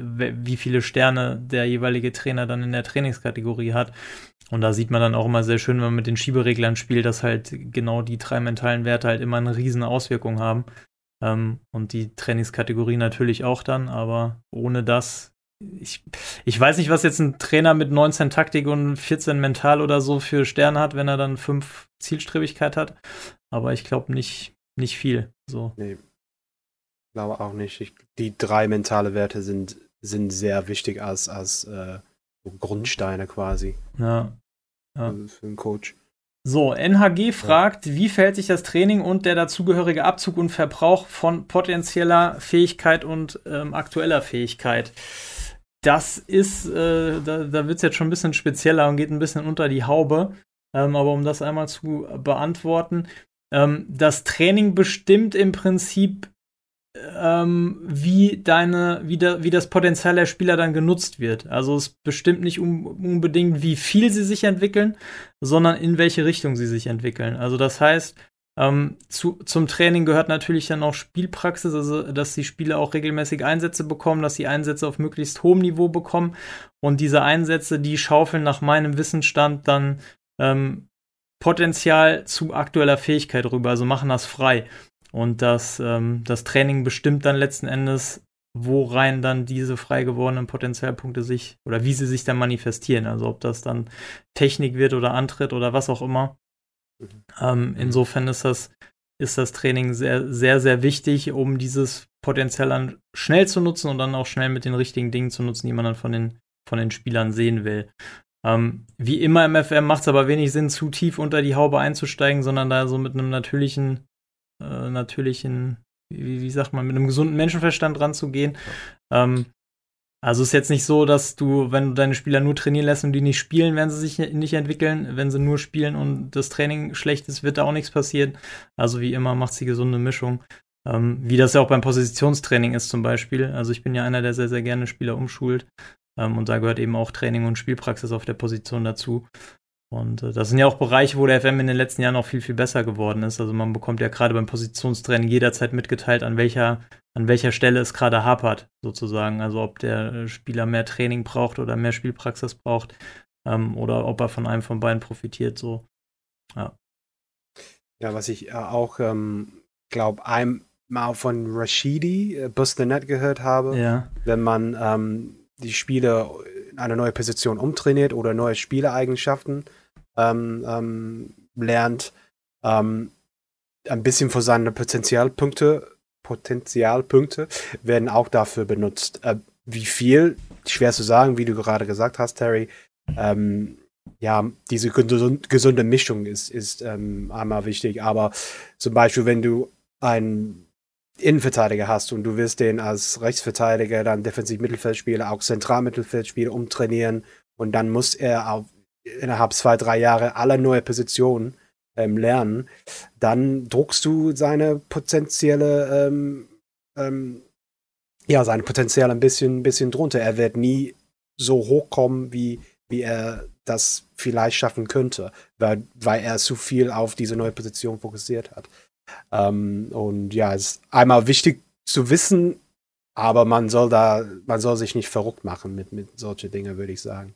wie viele Sterne der jeweilige Trainer dann in der Trainingskategorie hat. Und da sieht man dann auch immer sehr schön, wenn man mit den Schiebereglern spielt, dass halt genau die drei mentalen Werte halt immer eine riesen Auswirkung haben. Ähm, und die Trainingskategorie natürlich auch dann, aber ohne das, ich, ich weiß nicht, was jetzt ein Trainer mit 19 Taktik und 14 Mental oder so für Sterne hat, wenn er dann 5 Zielstrebigkeit hat. Aber ich glaube nicht, nicht viel. So. Nee, glaube auch nicht. Ich, die drei mentale Werte sind, sind sehr wichtig als, als äh, Grundsteine quasi. Ja. ja. Für einen Coach. So, NHG fragt, ja. wie verhält sich das Training und der dazugehörige Abzug und Verbrauch von potenzieller Fähigkeit und ähm, aktueller Fähigkeit? Das ist, äh, da, da wird es jetzt schon ein bisschen spezieller und geht ein bisschen unter die Haube. Ähm, aber um das einmal zu beantworten, ähm, das Training bestimmt im Prinzip ähm, wie deine, wie, da, wie das Potenzial der Spieler dann genutzt wird. Also es bestimmt nicht um, unbedingt, wie viel sie sich entwickeln, sondern in welche Richtung sie sich entwickeln. Also das heißt, Ähm, zu, zum Training gehört natürlich dann auch Spielpraxis, also dass die Spieler auch regelmäßig Einsätze bekommen, dass sie Einsätze auf möglichst hohem Niveau bekommen. Und diese Einsätze, die schaufeln nach meinem Wissensstand dann ähm, Potenzial zu aktueller Fähigkeit rüber, also machen das frei. Und das, ähm, das Training bestimmt dann letzten Endes, worein dann diese frei gewordenen Potenzialpunkte sich oder wie sie sich dann manifestieren. Also ob das dann Technik wird oder Antritt oder was auch immer. Mhm. Ähm, insofern ist das, ist das Training sehr, sehr, sehr wichtig, um dieses Potenzial dann schnell zu nutzen und dann auch schnell mit den richtigen Dingen zu nutzen, die man dann von den, von den Spielern sehen will. Ähm, wie immer im FM macht es aber wenig Sinn, zu tief unter die Haube einzusteigen, sondern da so mit einem natürlichen, äh, natürlichen, wie, wie, sagt man, mit einem gesunden Menschenverstand ranzugehen. Ähm, also ist jetzt nicht so, dass du, wenn du deine Spieler nur trainieren lässt und die nicht spielen, werden sie sich nicht entwickeln. Wenn sie nur spielen und das Training schlecht ist, wird da auch nichts passieren. Also wie immer macht sie gesunde Mischung. Ähm, wie das ja auch beim Positionstraining ist zum Beispiel. Also ich bin ja einer, der sehr, sehr gerne Spieler umschult. Ähm, und da gehört eben auch Training und Spielpraxis auf der Position dazu. Und äh, das sind ja auch Bereiche, wo der FM in den letzten Jahren auch viel, viel besser geworden ist. Also man bekommt ja gerade beim Positionstraining jederzeit mitgeteilt, an welcher, an welcher Stelle es gerade hapert, sozusagen. Also ob der äh, Spieler mehr Training braucht oder mehr Spielpraxis braucht ähm, oder ob er von einem von beiden profitiert. So. Ja. Ja, was ich äh, auch ähm, glaube, einmal von Rashidi, äh, Bus the Net gehört habe, ja. wenn man ähm, die Spieler in eine neue Position umtrainiert oder neue Spielereigenschaften ähm, ähm, lernt, ähm, ein bisschen von seinen Potenzialpunkte, Potenzialpunkte werden auch dafür benutzt. Äh, wie viel, schwer zu sagen, wie du gerade gesagt hast, Terry. Ähm, ja, diese gesunde Mischung ist, ist einmal wichtig. Aber zum Beispiel, wenn du ein Innenverteidiger hast und du willst den als Rechtsverteidiger, dann Defensiv-Mittelfeldspieler, auch Zentralmittelfeldspieler umtrainieren und dann muss er auch innerhalb zwei, drei Jahre alle neue Positionen ähm, lernen, dann druckst du seine potenzielle, ähm, ähm, ja, seine Potenzial ein bisschen, bisschen drunter. Er wird nie so hochkommen, wie, wie er das vielleicht schaffen könnte, weil, weil er zu viel auf diese neue Position fokussiert hat. Ähm, und ja, es ist einmal wichtig zu wissen, aber man soll da, man soll sich nicht verrückt machen mit, mit solchen Dingen, würde ich sagen.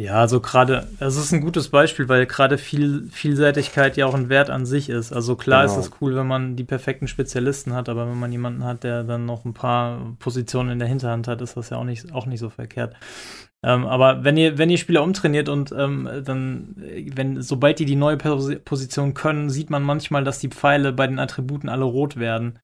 Ja, also gerade, das ist ein gutes Beispiel, weil gerade viel, Vielseitigkeit ja auch ein Wert an sich ist. Also klar genau. ist es cool, wenn man die perfekten Spezialisten hat, aber wenn man jemanden hat, der dann noch ein paar Positionen in der Hinterhand hat, ist das ja auch nicht, auch nicht so verkehrt. Ähm, aber wenn ihr, wenn ihr Spieler umtrainiert und ähm, dann, wenn, sobald die die neue Position können, sieht man manchmal, dass die Pfeile bei den Attributen alle rot werden.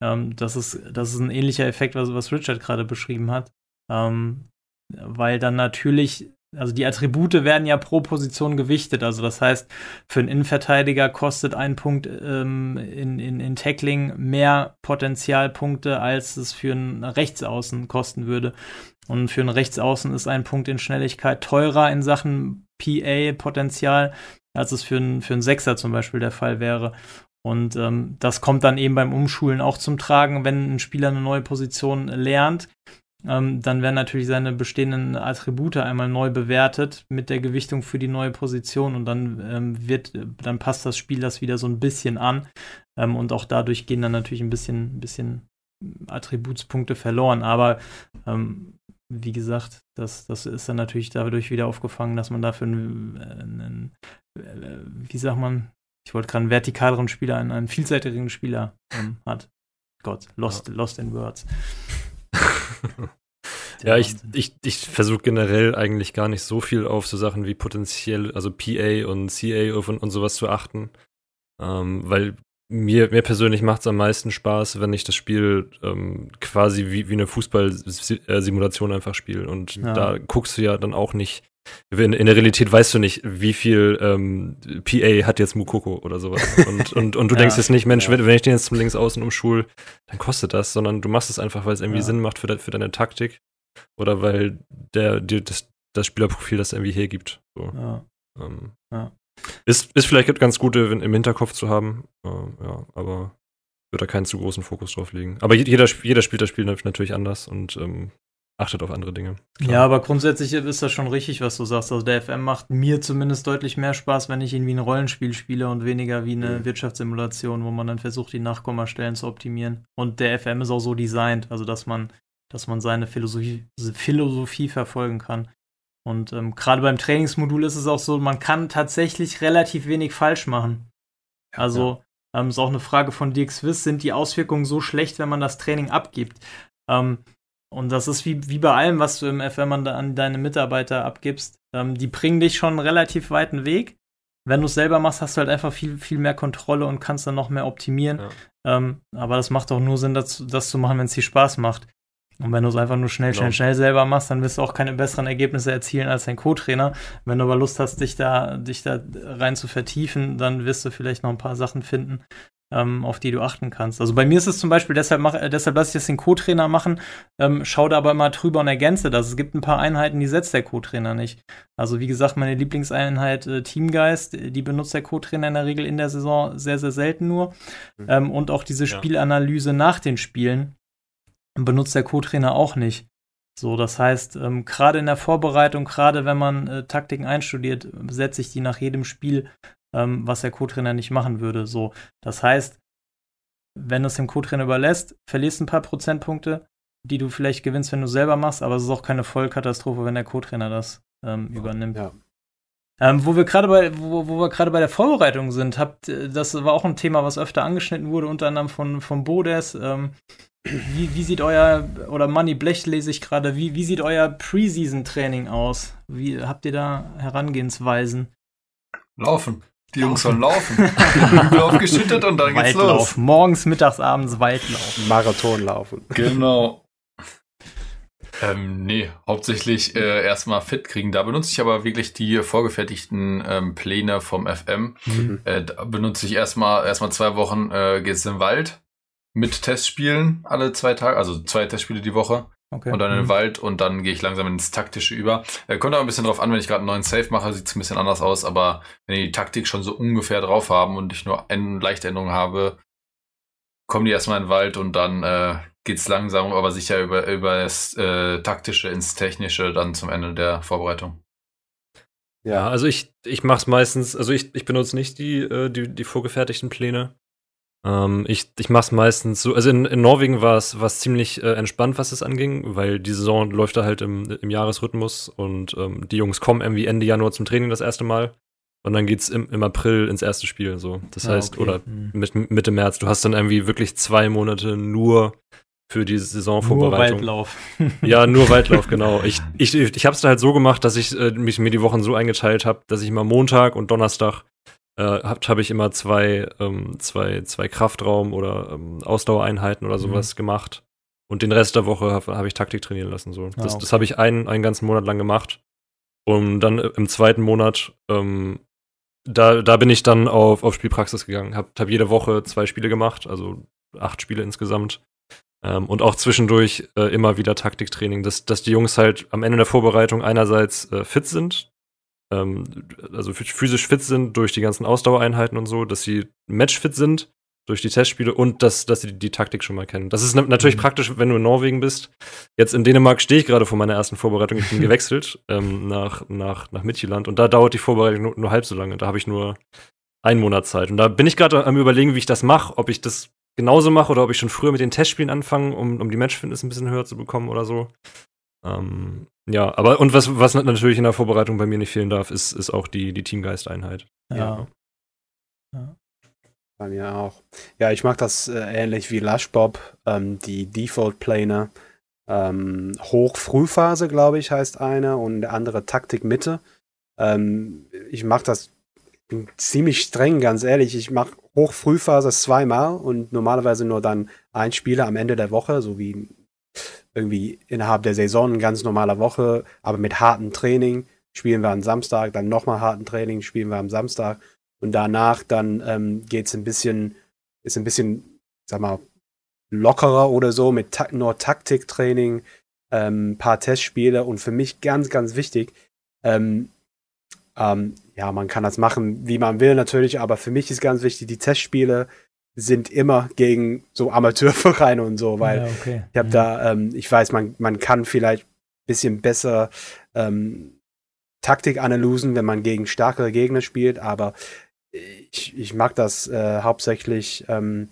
Ähm, das, ist, das ist ein ähnlicher Effekt, was, was Richard gerade beschrieben hat. Ähm, weil dann natürlich also die Attribute werden ja pro Position gewichtet. Also das heißt, für einen Innenverteidiger kostet ein Punkt ähm, in, in, in Tackling mehr Potenzialpunkte, als es für einen Rechtsaußen kosten würde. Und für einen Rechtsaußen ist ein Punkt in Schnelligkeit teurer in Sachen PA-Potenzial, als es für einen, für einen Sechser zum Beispiel der Fall wäre. Und ähm, das kommt dann eben beim Umschulen auch zum Tragen, wenn ein Spieler eine neue Position lernt ähm, dann werden natürlich seine bestehenden Attribute einmal neu bewertet mit der Gewichtung für die neue Position und dann ähm, wird, dann passt das Spiel das wieder so ein bisschen an ähm, und auch dadurch gehen dann natürlich ein bisschen, ein bisschen Attributspunkte verloren. Aber ähm, wie gesagt, das, das ist dann natürlich dadurch wieder aufgefangen, dass man dafür einen, einen äh, wie sagt man, ich wollte gerade einen vertikaleren Spieler, einen, einen vielseitigeren Spieler ähm, hat. Gott, lost, ja. lost in words. Ja, ich, ich, ich versuche generell eigentlich gar nicht so viel auf so Sachen wie potenziell, also PA und CA und, und sowas zu achten. Ähm, weil mir, mir persönlich macht es am meisten Spaß, wenn ich das Spiel ähm, quasi wie, wie eine Fußballsimulation einfach spiele. Und ja. da guckst du ja dann auch nicht, in, in, der Realität weißt du nicht, wie viel ähm, PA hat jetzt Mukoko oder sowas. Und, und, und du ja, denkst jetzt nicht, Mensch, ja. wenn ich den jetzt zum Linksaußen umschul, dann kostet das, sondern du machst es einfach, weil es irgendwie ja. Sinn macht für, de, für deine Taktik oder weil der dir das, das Spielerprofil das irgendwie hergibt. So. Ähm, ist, ist vielleicht ganz gut im Hinterkopf zu haben, äh, ja, aber würde da keinen zu großen Fokus drauf legen. Aber jeder, jeder spielt das Spiel natürlich anders und ähm, achtet auf andere Dinge. Klar. Ja, aber grundsätzlich ist das schon richtig, was du sagst. Also der FM macht mir zumindest deutlich mehr Spaß, wenn ich ihn wie ein Rollenspiel spiele und weniger wie eine mhm. Wirtschaftssimulation, wo man dann versucht, die Nachkommastellen zu optimieren. Und der FM ist auch so designt, also dass man, dass man seine Philosophie, Philosophie verfolgen kann. Und ähm, gerade beim Trainingsmodul ist es auch so, man kann tatsächlich relativ wenig falsch machen. Also ja. ähm, ist auch eine Frage von Dirk Swiss, sind die Auswirkungen so schlecht, wenn man das Training abgibt? Ähm, und das ist wie, wie bei allem, was du im FM an, an deine Mitarbeiter abgibst. Ähm, die bringen dich schon einen relativ weiten Weg. Wenn du es selber machst, hast du halt einfach viel, viel mehr Kontrolle und kannst dann noch mehr optimieren. Ja. Ähm, aber das macht auch nur Sinn, das, das zu machen, wenn es dir Spaß macht. Und wenn du es einfach nur schnell, schnell, genau. schnell selber machst, dann wirst du auch keine besseren Ergebnisse erzielen als dein Co-Trainer. Wenn du aber Lust hast, dich da, dich da rein zu vertiefen, dann wirst du vielleicht noch ein paar Sachen finden, ähm, auf die du achten kannst. Also bei mir ist es zum Beispiel, deshalb, mach, äh, deshalb lasse ich das den Co-Trainer machen, ähm, schau da aber immer drüber und ergänze das. Es gibt ein paar Einheiten, die setzt der Co-Trainer nicht. Also wie gesagt, meine Lieblingseinheit äh, Teamgeist, die benutzt der Co-Trainer in der Regel in der Saison sehr, sehr selten nur. Mhm. Ähm, und auch diese Spielanalyse nach den Spielen benutzt der Co-Trainer auch nicht. So, das heißt, ähm, gerade in der Vorbereitung, gerade wenn man äh, Taktiken einstudiert, setze ich die nach jedem Spiel ähm, was der Co-Trainer nicht machen würde. So, das heißt, wenn du es dem Co-Trainer überlässt, verlierst ein paar Prozentpunkte, die du vielleicht gewinnst, wenn du selber machst, aber es ist auch keine Vollkatastrophe, wenn der Co-Trainer das ähm, übernimmt. Ja. Ähm, wo wir gerade bei, wo, wo wir gerade bei der Vorbereitung sind, habt, das war auch ein Thema, was öfter angeschnitten wurde, unter anderem von, von Bodes. Ähm, wie, wie, sieht euer, oder Money Blech lese ich gerade, wie, wie sieht euer Preseason-Training aus? Wie habt ihr da Herangehensweisen? Laufen. Die Jungs sollen laufen. Hügel aufgeschüttet und dann geht's los. Morgens, mittags, abends Waldlauf. Marathon laufen. Genau. Ähm, nee, hauptsächlich äh, erstmal fit kriegen. Da benutze ich aber wirklich die vorgefertigten ähm, Pläne vom FM. Mhm. Äh, da benutze ich erstmal erstmal zwei Wochen äh, geht's im Wald mit Testspielen alle zwei Tage, also zwei Testspiele die Woche. Okay. Und dann in den mhm. Wald und dann gehe ich langsam ins Taktische über. Äh, kommt auch ein bisschen drauf an, wenn ich gerade einen neuen Safe mache, sieht es ein bisschen anders aus, aber wenn die die Taktik schon so ungefähr drauf haben und ich nur eine leichte Änderung habe, kommen die erstmal in den Wald und dann äh, es langsam, aber sicher über, über das äh, Taktische ins Technische dann zum Ende der Vorbereitung. Ja, also ich, ich mache es meistens, also ich, ich benutze nicht die, äh, die, die vorgefertigten Pläne. Ähm, ich ich mache es meistens so, also in, in Norwegen war es ziemlich äh, entspannt, was es anging, weil die Saison läuft da halt im, im Jahresrhythmus und ähm, die Jungs kommen irgendwie Ende Januar zum Training das erste Mal. Und dann geht's im, im April ins erste Spiel. So. Das ah, heißt, okay. oder mhm. mit, Mitte März. Du hast dann irgendwie wirklich zwei Monate nur für die Saisonvorbereitung. Nur Waldlauf. ja, nur Waldlauf, genau. Ich, ich, ich habe es da halt so gemacht, dass ich äh, mich mir die Wochen so eingeteilt habe, dass ich mal Montag und Donnerstag äh, habe hab ich immer zwei, ähm, zwei, zwei Kraftraum- oder ähm, Ausdauereinheiten oder sowas mhm. gemacht. Und den Rest der Woche habe hab ich Taktik trainieren lassen. So. Das, ah, okay. das habe ich einen, einen ganzen Monat lang gemacht. Und dann äh, im zweiten Monat, ähm, da, da bin ich dann auf, auf Spielpraxis gegangen. Habe hab jede Woche zwei Spiele gemacht, also acht Spiele insgesamt. Ähm, und auch zwischendurch äh, immer wieder Taktiktraining, dass, dass die Jungs halt am Ende der Vorbereitung einerseits äh, fit sind, ähm, also physisch fit sind durch die ganzen Ausdauereinheiten und so, dass sie matchfit sind durch die Testspiele und dass, dass sie die, die Taktik schon mal kennen. Das ist natürlich mhm. praktisch, wenn du in Norwegen bist. Jetzt in Dänemark stehe ich gerade vor meiner ersten Vorbereitung. Ich bin gewechselt ähm, nach, nach, nach Midtjylland und da dauert die Vorbereitung nur, nur halb so lange. Da habe ich nur einen Monat Zeit. Und da bin ich gerade am überlegen, wie ich das mache, ob ich das genauso mache oder ob ich schon früher mit den Testspielen anfange, um, um die Matchfitness ein bisschen höher zu bekommen oder so. Ähm, ja, aber und was, was natürlich in der Vorbereitung bei mir nicht fehlen darf, ist, ist auch die, die Teamgeist-Einheit. Ja. ja. Bei mir auch. Ja, ich mag das äh, ähnlich wie Lushbob, ähm, die Default-Plane. Ähm, Hoch-Frühphase, glaube ich, heißt eine und der andere Taktik-Mitte. Ähm, ich mag das ziemlich streng, ganz ehrlich. Ich mache Hoch-Frühphase zweimal und normalerweise nur dann ein Spieler am Ende der Woche, so wie irgendwie innerhalb der Saison, ein ganz normaler Woche, aber mit hartem Training. Spielen wir am Samstag, dann nochmal harten Training, spielen wir am Samstag. Und danach dann ähm, geht es ein bisschen, ist ein bisschen, sag mal, lockerer oder so, mit ta nur Taktiktraining, ähm, paar Testspiele und für mich ganz, ganz wichtig, ähm, ähm, ja, man kann das machen, wie man will natürlich, aber für mich ist ganz wichtig, die Testspiele sind immer gegen so Amateurvereine und so, weil ja, okay. ich habe ja. da, ähm, ich weiß, man, man kann vielleicht bisschen besser ähm, Taktikanalysen, wenn man gegen stärkere Gegner spielt, aber ich, ich mag das äh, hauptsächlich ähm,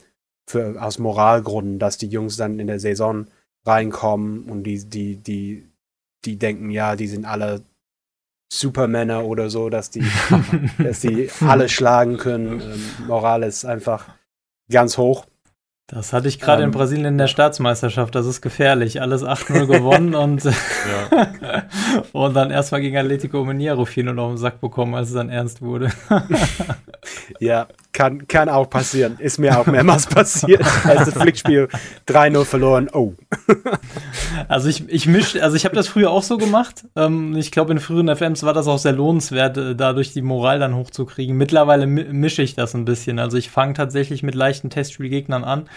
für, aus Moralgründen, dass die Jungs dann in der Saison reinkommen und die, die, die, die denken, ja, die sind alle Supermänner oder so, dass die, dass die alle schlagen können. Ähm, Moral ist einfach ganz hoch. Das hatte ich gerade ähm, in Brasilien in der Staatsmeisterschaft. Das ist gefährlich. Alles 8-0 gewonnen und, und dann erstmal gegen Atletico Mineiro 4-0 auf den Sack bekommen, als es dann ernst wurde. Ja, kann, kann auch passieren. Ist mir auch mehrmals passiert. Als das Flickspiel 3-0 verloren. Oh. also ich, ich misch, also ich habe das früher auch so gemacht. Ähm, ich glaube, in früheren FMs war das auch sehr lohnenswert, äh, dadurch die Moral dann hochzukriegen. Mittlerweile mische ich das ein bisschen. Also ich fange tatsächlich mit leichten Testspielgegnern an.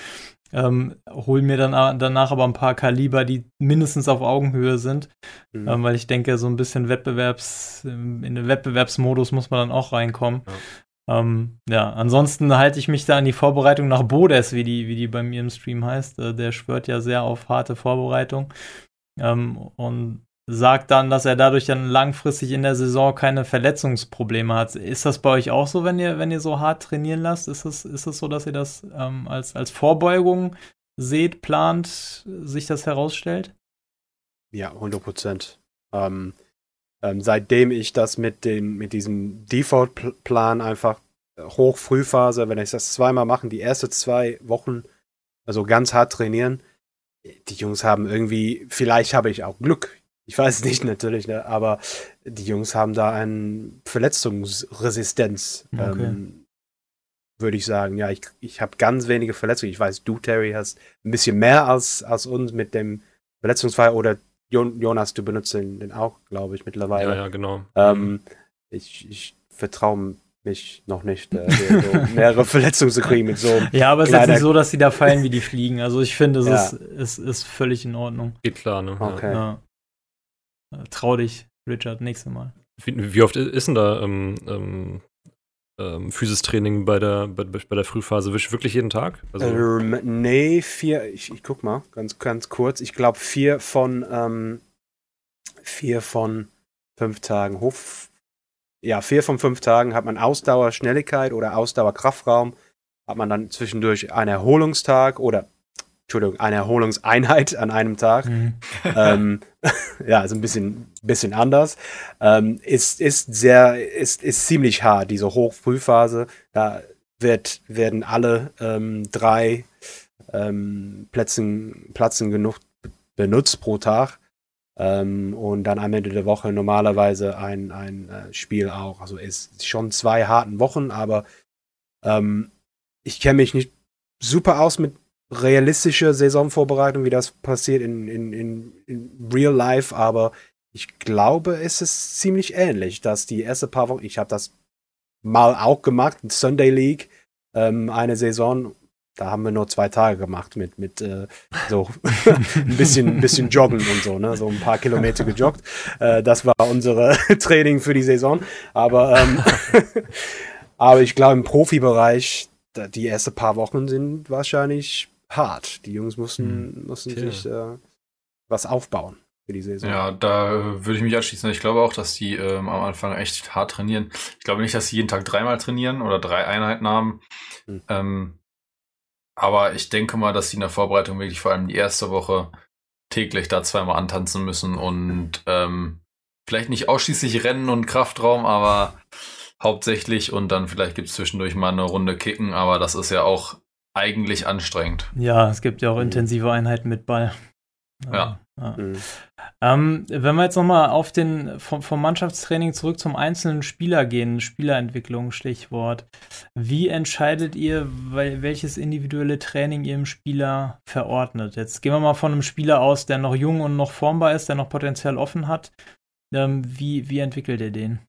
Ähm, hol mir dann danach aber ein paar Kaliber, die mindestens auf Augenhöhe sind, mhm. ähm, weil ich denke, so ein bisschen Wettbewerbs, in den Wettbewerbsmodus muss man dann auch reinkommen. Ja. Ähm, ja, ansonsten halte ich mich da an die Vorbereitung nach Bodes, wie die, wie die bei mir im Stream heißt. Äh, der schwört ja sehr auf harte Vorbereitung ähm, und sagt dann, dass er dadurch dann langfristig in der Saison keine Verletzungsprobleme hat. Ist das bei euch auch so, wenn ihr, wenn ihr so hart trainieren lasst? Ist es, ist es so, dass ihr das ähm, als, als Vorbeugung seht, plant, sich das herausstellt? Ja, 100 Prozent. Ähm, ähm, seitdem ich das mit dem, mit diesem Default-Plan einfach Hoch-Frühphase, wenn ich das zweimal machen, die erste zwei Wochen, also ganz hart trainieren, die Jungs haben irgendwie, vielleicht habe ich auch Glück, ich weiß nicht natürlich, ne, aber die Jungs haben da eine Verletzungsresistenz, okay. ähm, würde ich sagen. Ja, ich, ich habe ganz wenige Verletzungen. Ich weiß, du, Terry, hast ein bisschen mehr als, als uns mit dem Verletzungsfall oder Jonas, du benutzt den, den auch, glaube ich, mittlerweile. Ja, ja, genau. Ähm, ich, ich vertraue mich noch nicht, äh, so mehrere Verletzungen zu kriegen mit so. Ja, aber es ist jetzt nicht so, dass sie da fallen wie die Fliegen. Also ich finde, es ja. ist, ist, ist völlig in Ordnung. Geht klar, ne? Okay. Ja. Trau dich, Richard, nächstes Mal. Wie, wie oft ist denn da ähm, ähm, ähm, Physistraining bei der, bei, bei der Frühphase? Wirklich jeden Tag? Also ähm, nee, vier, ich, ich guck mal, ganz, ganz kurz. Ich glaube, vier von ähm, vier von fünf Tagen. Hoch, ja, vier von fünf Tagen hat man Ausdauer, Schnelligkeit oder Ausdauer, Kraftraum. Hat man dann zwischendurch einen Erholungstag oder Entschuldigung, eine Erholungseinheit an einem Tag. Mhm. ähm, ja, also ein bisschen, bisschen anders. Ähm, ist, ist sehr, ist, ist ziemlich hart, diese Hochfrühphase. Da wird, werden alle ähm, drei ähm, Plätzen, Plätzen genug benutzt pro Tag. Ähm, und dann am Ende der Woche normalerweise ein, ein äh, Spiel auch. Also ist schon zwei harten Wochen, aber ähm, ich kenne mich nicht super aus mit realistische Saisonvorbereitung, wie das passiert in, in, in, in Real Life, aber ich glaube, es ist ziemlich ähnlich, dass die erste paar Wochen, ich habe das mal auch gemacht, Sunday League, ähm, eine Saison, da haben wir nur zwei Tage gemacht mit, mit äh, so ein bisschen, bisschen joggen und so, ne? So ein paar Kilometer gejoggt. Äh, das war unsere Training für die Saison. Aber, ähm, aber ich glaube, im Profibereich, die ersten paar Wochen sind wahrscheinlich hart. Die Jungs mussten, hm. mussten sich äh, was aufbauen für die Saison. Ja, da äh, würde ich mich anschließen. Ich glaube auch, dass die ähm, am Anfang echt hart trainieren. Ich glaube nicht, dass sie jeden Tag dreimal trainieren oder drei Einheiten haben. Hm. Ähm, aber ich denke mal, dass sie in der Vorbereitung wirklich vor allem die erste Woche täglich da zweimal antanzen müssen und ähm, vielleicht nicht ausschließlich Rennen und Kraftraum, aber hauptsächlich und dann vielleicht gibt es zwischendurch mal eine Runde Kicken, aber das ist ja auch eigentlich anstrengend. Ja, es gibt ja auch mhm. intensive Einheiten mit Ball. Ja. ja. Mhm. Ähm, wenn wir jetzt nochmal auf den vom, vom, Mannschaftstraining zurück zum einzelnen Spieler gehen, Spielerentwicklung, Stichwort. Wie entscheidet ihr, welches individuelle Training ihr im Spieler verordnet? Jetzt gehen wir mal von einem Spieler aus, der noch jung und noch formbar ist, der noch Potenzial offen hat. Ähm, wie, wie entwickelt ihr den?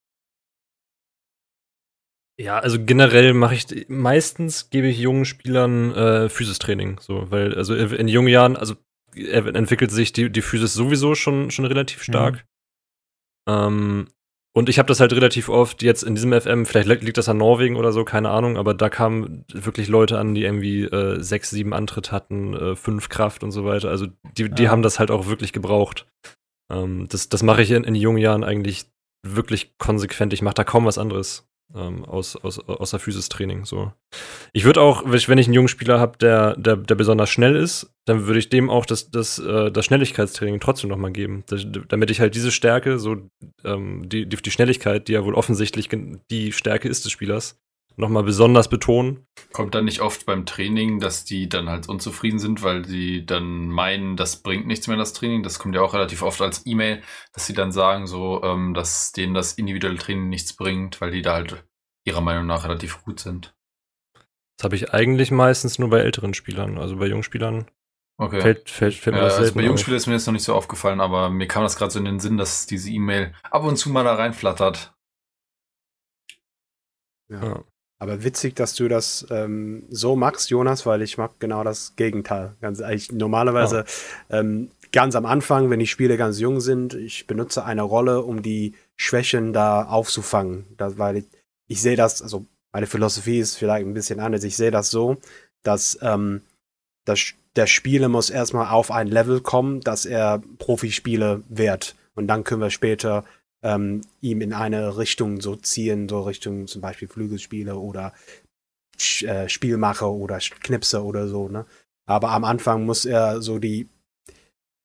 Ja, also generell mache ich meistens gebe ich jungen Spielern äh, Physistraining, so, weil also in jungen Jahren, also entwickelt sich die, die Physis sowieso schon, schon relativ mhm. stark. Mhm. Ähm, und ich habe das halt relativ oft jetzt in diesem FM, vielleicht liegt das an Norwegen oder so, keine Ahnung, aber da kamen wirklich Leute an, die irgendwie äh, sechs, sieben Antritt hatten, äh, fünf Kraft und so weiter. Also die, die ja. haben das halt auch wirklich gebraucht. Ähm, das das mache ich in, in jungen Jahren eigentlich wirklich konsequent. Ich mache da kaum was anderes ähm, aus, aus, außer Physistraining. So. Ich würde auch, wenn ich einen jungen Spieler habe, der, der, der besonders schnell ist, dann würde ich dem auch das, das, äh, das Schnelligkeitstraining trotzdem nochmal geben. Damit ich halt diese Stärke, so ähm, die, die, die Schnelligkeit, die ja wohl offensichtlich die Stärke ist des Spielers, nochmal besonders betonen. Kommt dann nicht oft beim Training, dass die dann halt unzufrieden sind, weil sie dann meinen, das bringt nichts mehr, das Training. Das kommt ja auch relativ oft als E-Mail, dass sie dann sagen, so, ähm, dass denen das individuelle Training nichts bringt, weil die da halt ihrer Meinung nach relativ gut sind. Das habe ich eigentlich meistens nur bei älteren Spielern, also bei Jungspielern. Okay. Fällt, fällt, fällt ja, mir das also bei. Jungspielern ist mir jetzt noch nicht so aufgefallen, aber mir kam das gerade so in den Sinn, dass diese E-Mail ab und zu mal da reinflattert. Ja. Ja. Aber witzig, dass du das ähm, so machst, Jonas, weil ich mag genau das Gegenteil. Ganz eigentlich normalerweise ähm, ganz am Anfang, wenn die Spiele ganz jung sind, ich benutze eine Rolle, um die Schwächen da aufzufangen. Das, weil ich, ich sehe das, also meine Philosophie ist vielleicht ein bisschen anders. Ich sehe das so, dass ähm, das, der Spieler muss erstmal auf ein Level kommen, dass er Profispieler wird. Und dann können wir später ähm, ihm in eine Richtung so ziehen, so Richtung zum Beispiel Flügelspieler oder äh, Spielmacher oder Knipser oder so, ne? Aber am Anfang muss er so die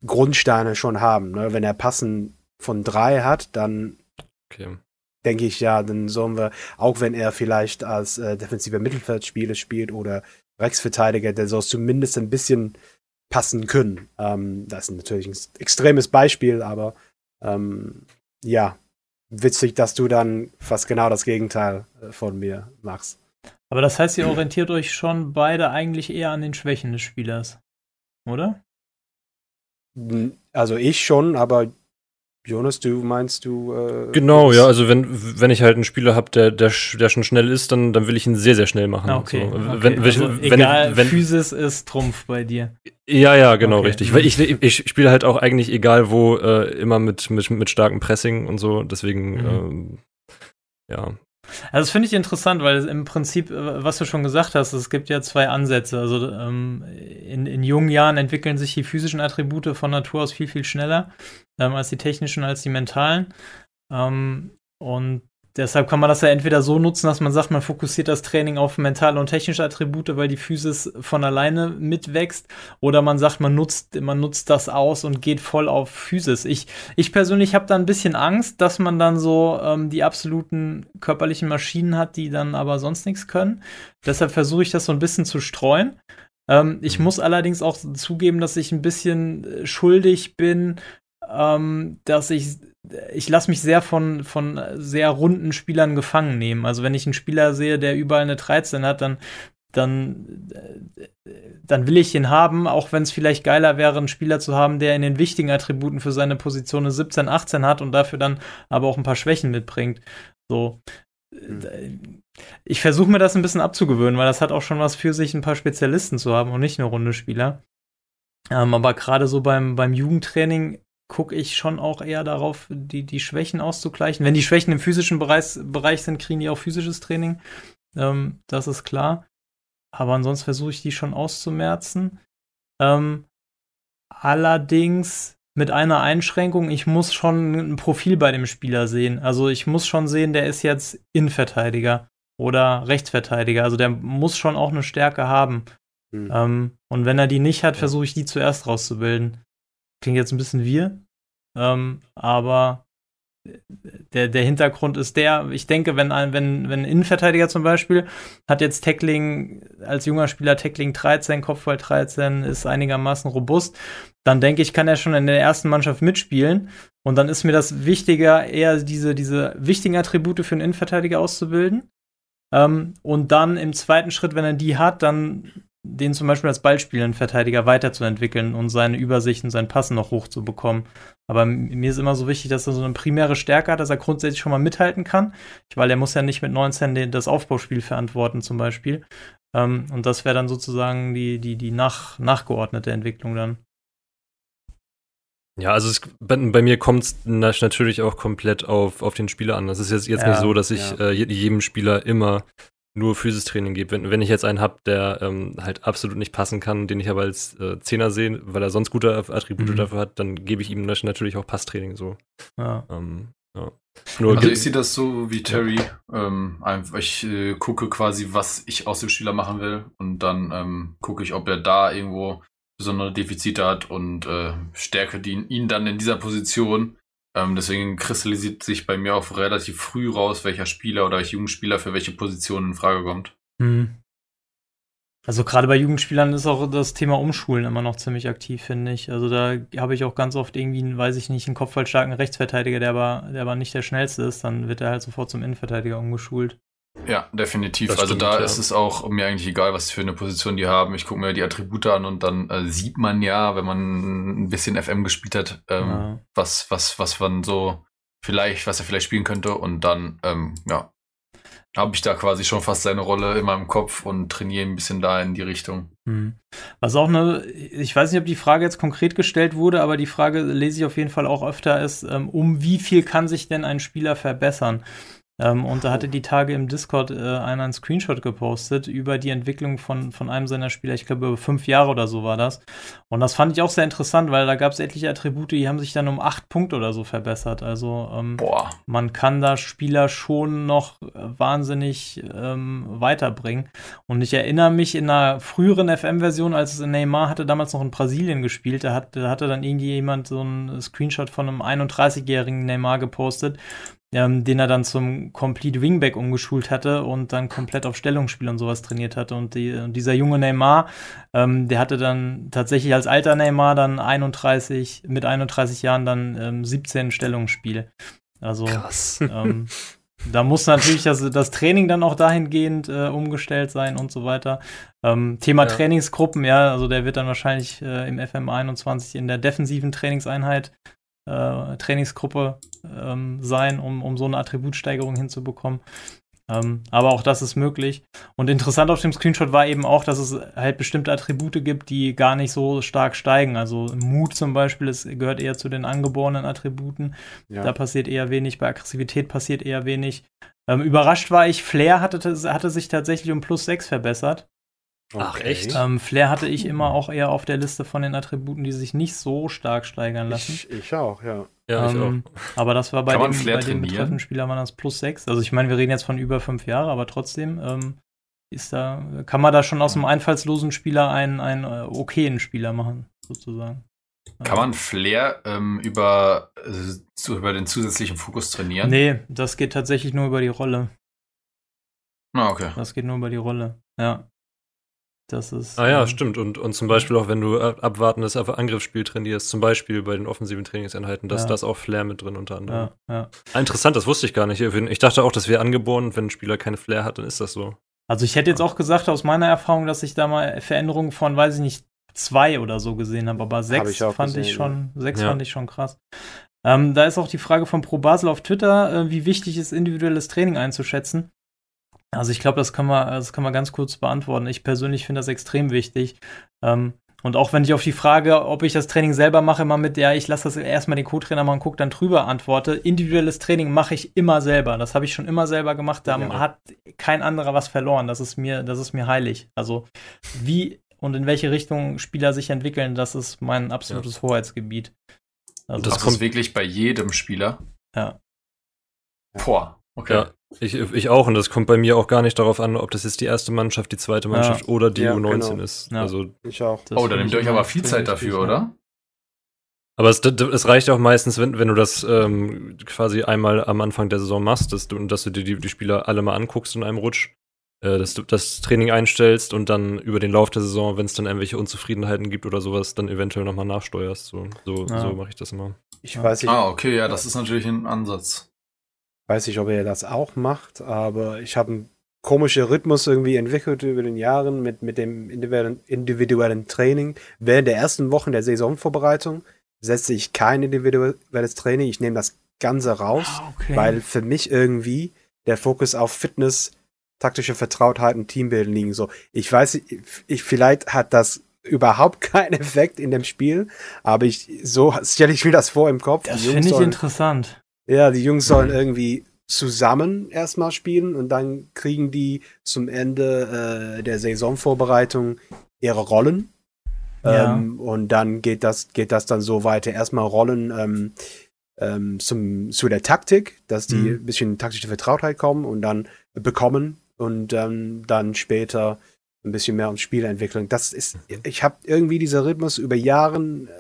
Grundsteine schon haben, ne? Wenn er Passen von drei hat, dann Okay. denke ich ja, dann sollen wir, auch wenn er vielleicht als äh, defensiver Mittelfeldspieler spielt oder Rechtsverteidiger, der soll zumindest ein bisschen passen können. Ähm, das ist natürlich ein extremes Beispiel, aber ähm, ja, witzig, dass du dann fast genau das Gegenteil äh, von mir machst. Aber das heißt, ihr orientiert euch schon beide eigentlich eher an den Schwächen des Spielers. Oder? N- Also ich schon, aber Jonas, du meinst du? Äh, Genau, ja, also wenn, wenn ich halt einen Spieler habe, der, der, der schon schnell ist, dann, dann will ich ihn sehr, sehr schnell machen. Ah, okay. So, okay. wenn, also, wenn, egal, wenn, Physis ist Trumpf bei dir. Ja, ja, genau, Okay. richtig. Weil ich, ich spiele halt auch eigentlich egal wo, äh, immer mit, mit, mit starkem Pressing und so. Deswegen, Mhm. ähm, ja. Also das finde ich interessant, weil im Prinzip, äh, was du schon gesagt hast, es gibt ja zwei Ansätze. Also ähm, in, in jungen Jahren entwickeln sich die physischen Attribute von Natur aus viel, viel schneller ähm, als die technischen, als die mentalen. Ähm, und deshalb kann man das ja entweder so nutzen, dass man sagt, man fokussiert das Training auf mentale und technische Attribute, weil die Physis von alleine mitwächst, oder man sagt, man nutzt, man nutzt das aus und geht voll auf Physis. Ich, ich persönlich habe da ein bisschen Angst, dass man dann so ähm, die absoluten körperlichen Maschinen hat, die dann aber sonst nichts können. Deshalb versuche ich das so ein bisschen zu streuen. Ähm, ich Mhm. muss allerdings auch zugeben, dass ich ein bisschen äh, schuldig bin, ähm, dass ich ich lasse mich sehr von, von sehr runden Spielern gefangen nehmen. Also wenn ich einen Spieler sehe, der überall eine 13 hat, dann, dann, dann will ich ihn haben, auch wenn es vielleicht geiler wäre, einen Spieler zu haben, der in den wichtigen Attributen für seine Position eine 17, 18 hat und dafür dann aber auch ein paar Schwächen mitbringt. So. Ich versuche mir das ein bisschen abzugewöhnen, weil das hat auch schon was für sich, ein paar Spezialisten zu haben und nicht nur runde Spieler. Ähm, aber gerade so beim, beim Jugendtraining gucke ich schon auch eher darauf, die, die Schwächen auszugleichen. Wenn die Schwächen im physischen Bereich, Bereich sind, kriegen die auch physisches Training. Ähm, das ist klar. Aber ansonsten versuche ich die schon auszumerzen. Ähm, allerdings mit einer Einschränkung, ich muss schon ein Profil bei dem Spieler sehen. Also ich muss schon sehen, der ist jetzt Innenverteidiger oder Rechtsverteidiger. Also der muss schon auch eine Stärke haben. Hm. Ähm, und wenn er die nicht hat, versuche ich die zuerst rauszubilden. Klingt jetzt ein bisschen wir, ähm, aber der, der Hintergrund ist der, ich denke, wenn ein, wenn, wenn ein Innenverteidiger zum Beispiel hat jetzt Tackling, als junger Spieler Tackling 13, Kopfball 13, ist einigermaßen robust, dann denke ich, kann er schon in der ersten Mannschaft mitspielen. Und dann ist mir das wichtiger, eher diese, diese wichtigen Attribute für einen Innenverteidiger auszubilden. Ähm, und dann im zweiten Schritt, wenn er die hat, dann den zum Beispiel als Ballspielenden Verteidiger weiterzuentwickeln und seine Übersicht und sein Passen noch hochzubekommen. Aber mir ist immer so wichtig, dass er so eine primäre Stärke hat, dass er grundsätzlich schon mal mithalten kann, weil er muss ja nicht mit 19 den, das Aufbauspiel verantworten zum Beispiel. Ähm, und das wäre dann sozusagen die, die, die nach, nachgeordnete Entwicklung dann. Ja, also es, bei, bei mir kommt es natürlich auch komplett auf, auf den Spieler an. Das ist jetzt, jetzt Ja, nicht so, dass ich ja. äh, je- jedem Spieler immer nur Physistraining gebe. Wenn, wenn ich jetzt einen habe, der ähm, halt absolut nicht passen kann, den ich aber als äh, Zehner sehe, weil er sonst gute Attribute mhm. dafür hat, dann gebe ich ihm natürlich auch Passtraining so. Ja. Ähm, ja. Nur also ich sehe das so wie Terry. Ja. Ähm, ich äh, gucke quasi, was ich aus dem Spieler machen will und dann ähm, gucke ich, ob er da irgendwo besondere Defizite hat und äh, stärke die, ihn dann in dieser Position. Ähm, deswegen kristallisiert sich bei mir auch relativ früh raus, welcher Spieler oder welcher Jugendspieler für welche Position in Frage kommt. Mhm. Also gerade bei Jugendspielern ist auch das Thema Umschulen immer noch ziemlich aktiv, finde ich. Also da habe ich auch ganz oft irgendwie, weiß ich nicht, einen kopfballstarken Rechtsverteidiger, der aber, der aber nicht der schnellste ist, dann wird er halt sofort zum Innenverteidiger umgeschult. Ja, definitiv. Das also stimmt, da ja. ist es auch mir eigentlich egal, was für eine Position die haben. Ich gucke mir die Attribute an und dann äh, sieht man ja, wenn man ein bisschen FM gespielt hat, ähm, ja. was, was, was man so vielleicht, was er vielleicht spielen könnte. Und dann, ähm, ja, habe ich da quasi schon fast seine Rolle in meinem Kopf und trainiere ein bisschen da in die Richtung. Hm. Was auch eine, ich weiß nicht, ob die Frage jetzt konkret gestellt wurde, aber die Frage lese ich auf jeden Fall auch öfter ist, ähm, um wie viel kann sich denn ein Spieler verbessern? Ähm, und da hatte die Tage im Discord äh, einer einen Screenshot gepostet über die Entwicklung von, von einem seiner Spieler. Ich glaube, über fünf Jahre oder so war das. Und das fand ich auch sehr interessant, weil da gab es etliche Attribute, die haben sich dann um acht Punkte oder so verbessert. Also ähm, man kann da Spieler schon noch wahnsinnig ähm, weiterbringen. Und ich erinnere mich in einer früheren FM-Version, als es in Neymar hatte, damals noch in Brasilien gespielt, da, hat, da hatte dann irgendwie jemand so einen Screenshot von einem 31-jährigen Neymar gepostet ähm, den er dann zum Complete Wingback umgeschult hatte und dann komplett auf Stellungsspiel und sowas trainiert hatte. Und, die, und dieser junge Neymar, ähm, der hatte dann tatsächlich als alter Neymar dann 31, mit 31 Jahren dann ähm, 17 Stellungsspiel. Also Krass. Ähm, da muss natürlich das, das Training dann auch dahingehend äh, umgestellt sein und so weiter. Ähm, Thema ja. Trainingsgruppen, ja, also der wird dann wahrscheinlich äh, im FM 21 in der defensiven Trainingseinheit äh, Trainingsgruppe ähm, sein, um, um so eine Attributsteigerung hinzubekommen. Ähm, aber auch das ist möglich. Und interessant auf dem Screenshot war eben auch, dass es halt bestimmte Attribute gibt, die gar nicht so stark steigen. Also Mut zum Beispiel ist, gehört eher zu den angeborenen Attributen. Ja. Da passiert eher wenig, bei Aggressivität passiert eher wenig. Ähm, überrascht war ich, Flair hatte, hatte sich tatsächlich um plus 6 verbessert. Okay. Ach, echt? Ähm, Flair hatte ich immer auch eher auf der Liste von den Attributen, die sich nicht so stark steigern lassen. Ich, ich auch, ja. Ja, ähm, ich auch. Aber das war bei dem, bei dem betreffenden Spieler waren das plus 6. Also ich meine, wir reden jetzt von über fünf Jahren, aber trotzdem ähm, ist da, kann man da schon aus einem einfallslosen Spieler einen, einen äh, okayen Spieler machen, sozusagen. Kann man Flair ähm, über, äh, über den zusätzlichen Fokus trainieren? Nee, das geht tatsächlich nur über die Rolle. Ah, okay. Das geht nur über die Rolle, ja. Das ist. Ah ja, ähm, stimmt. Und, und zum Beispiel auch, wenn du abwartendes Angriffsspiel trainierst, zum Beispiel bei den offensiven Trainingseinheiten, dass ja. das auch Flair mit drin unter anderem. Ja, ja. Ah, interessant, das wusste ich gar nicht. Ich dachte auch, das wäre angeboren wenn ein Spieler keine Flair hat, dann ist das so. Also ich hätte jetzt auch gesagt, aus meiner Erfahrung, dass ich da mal Veränderungen von, weiß ich nicht, zwei oder so gesehen habe, aber sechs hab ich fand gesehen, ich schon, sechs fand ich schon krass. Ähm, da ist auch die Frage von Pro Basel auf Twitter, äh, wie wichtig ist individuelles Training einzuschätzen. Also ich glaube, das kann man, das kann man ganz kurz beantworten. Ich persönlich finde das extrem wichtig. Ähm, und auch wenn ich auf die Frage, ob ich das Training selber mache, mal mit der, ich lasse das erstmal den Co-Trainer machen, guck dann drüber antworte. Individuelles Training mache ich immer selber. Das habe ich schon immer selber gemacht. Da ja. hat kein anderer was verloren. Das ist mir, das ist mir heilig. Also wie und in welche Richtung Spieler sich entwickeln, das ist mein absolutes ja. Hoheitsgebiet. Also das, das kommt wirklich bei jedem Spieler. Ja. Boah, okay. Ja. Ich, ich auch, und das kommt bei mir auch gar nicht darauf an, ob das jetzt die erste Mannschaft, die zweite Mannschaft ja. oder die ja, U19 genau. ist. Ja. Also, ich auch. oh, da nehmt ihr euch aber viel Zeit dafür, oder? Aber es, es, reicht auch meistens, wenn, wenn du das ähm, quasi einmal am Anfang der Saison machst, dass du, dass du dir die, die Spieler alle mal anguckst in einem Rutsch, äh, dass du das Training einstellst und dann über den Lauf der Saison, wenn es dann irgendwelche Unzufriedenheiten gibt oder sowas, dann eventuell nochmal nachsteuerst. So, so, so mache ich das immer. Ich weiß nicht. Ah, okay, ja, das ist natürlich ein Ansatz. Weiß nicht, ob er das auch macht, aber ich habe einen komischen Rhythmus irgendwie entwickelt über den Jahren mit, mit dem individuellen, Training. Während der ersten Wochen der Saisonvorbereitung setze ich kein individuelles Training. Ich nehme das Ganze raus, ah, okay. weil für mich irgendwie der Fokus auf Fitness, taktische Vertrautheit und Teambuilding liegen. So, ich weiß, ich, vielleicht hat das überhaupt keinen Effekt in dem Spiel, aber ich, so stelle ich mir das vor im Kopf. Das finde ich interessant. Ja, die Jungs sollen irgendwie zusammen erstmal spielen und dann kriegen die zum Ende äh, der Saisonvorbereitung ihre Rollen. Ja. Ähm, und dann geht das, geht das dann so weiter. Erstmal Rollen ähm, ähm, zum, zu der Taktik, dass die mhm. ein bisschen taktische Vertrautheit kommen und dann bekommen und dann später ein bisschen mehr ums Spiel entwickeln. Das ist, ich habe irgendwie dieser Rhythmus über Jahren, äh,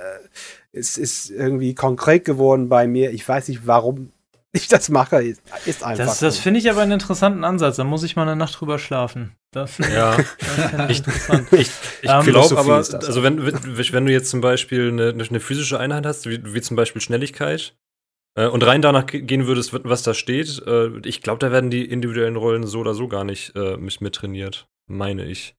es ist irgendwie konkret geworden bei mir. Ich weiß nicht, warum ich das mache, ist, einfach. Das, das finde ich aber einen interessanten Ansatz. Da muss ich mal eine Nacht drüber schlafen. Das, ja, das ich, interessant. ich, ich um, ähm, glaube aber, also wenn, wenn du jetzt zum Beispiel eine, eine physische Einheit hast, wie, wie zum Beispiel Schnelligkeit, äh, und rein danach gehen würdest, was da steht, äh, ich glaube, da werden die individuellen Rollen so oder so gar nicht äh, mit trainiert, meine ich.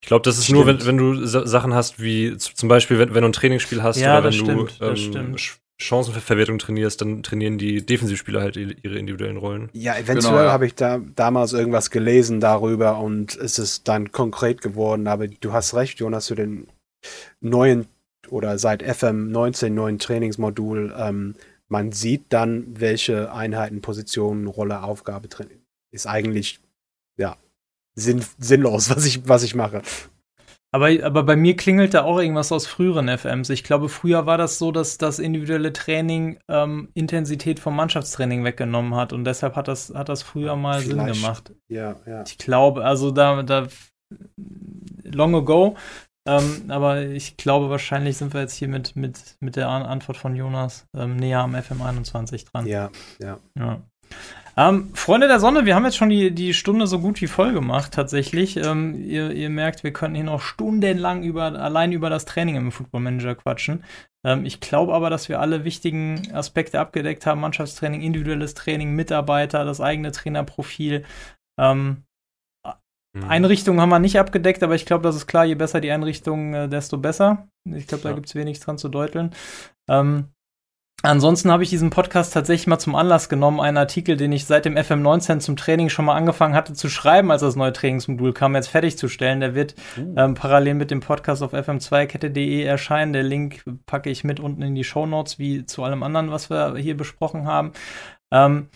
Ich glaube, das ist stimmt. nur, wenn, wenn du Sachen hast, wie zum Beispiel, wenn, wenn du ein Trainingsspiel hast ja, oder wenn stimmt, du ähm, Chancenverwertung trainierst, dann trainieren die Defensivspieler halt ihre individuellen Rollen. Ja, eventuell genau, ja. habe ich da damals irgendwas gelesen darüber und es ist dann konkret geworden, aber du hast recht, Jonas, zu den neuen oder seit FM 19 neuen Trainingsmodul, ähm, man sieht dann, welche Einheiten, Positionen, Rolle, Aufgabe drin ist eigentlich, ja, sinn sinnlos, was ich, was ich mache. Aber, aber bei mir klingelt da auch irgendwas aus früheren FMs. Ich glaube, früher war das so, dass das individuelle Training ähm, Intensität vom Mannschaftstraining weggenommen hat und deshalb hat das, hat das früher mal Vielleicht. Sinn gemacht. Ja, ja. Ich glaube, also da, da long ago, ähm, aber ich glaube, wahrscheinlich sind wir jetzt hier mit, mit, mit der Antwort von Jonas ähm, näher am FM21 dran. Ja, ja. ja. Ähm, Freunde der Sonne, wir haben jetzt schon die, die Stunde so gut wie voll gemacht, tatsächlich. Ähm, ihr, ihr, merkt, wir könnten hier noch stundenlang über, allein über das Training im Football Manager quatschen. Ähm, ich glaube aber, dass wir alle wichtigen Aspekte abgedeckt haben: Mannschaftstraining, individuelles Training, Mitarbeiter, das eigene Trainerprofil. Ähm, mhm. Einrichtungen haben wir nicht abgedeckt, aber ich glaube, das ist klar, je besser die Einrichtung, äh, desto besser. Ich glaube, da gibt es wenig dran zu deuteln. Ähm, Ansonsten habe ich diesen Podcast tatsächlich mal zum Anlass genommen, einen Artikel, den ich seit dem FM19 zum Training schon mal angefangen hatte zu schreiben, als das neue Trainingsmodul kam, jetzt fertigzustellen. Der wird uh. ähm, parallel mit dem Podcast auf fm2kette.de erscheinen. Der Link packe ich mit unten in die Show Notes, wie zu allem anderen, was wir hier besprochen haben. Ähm,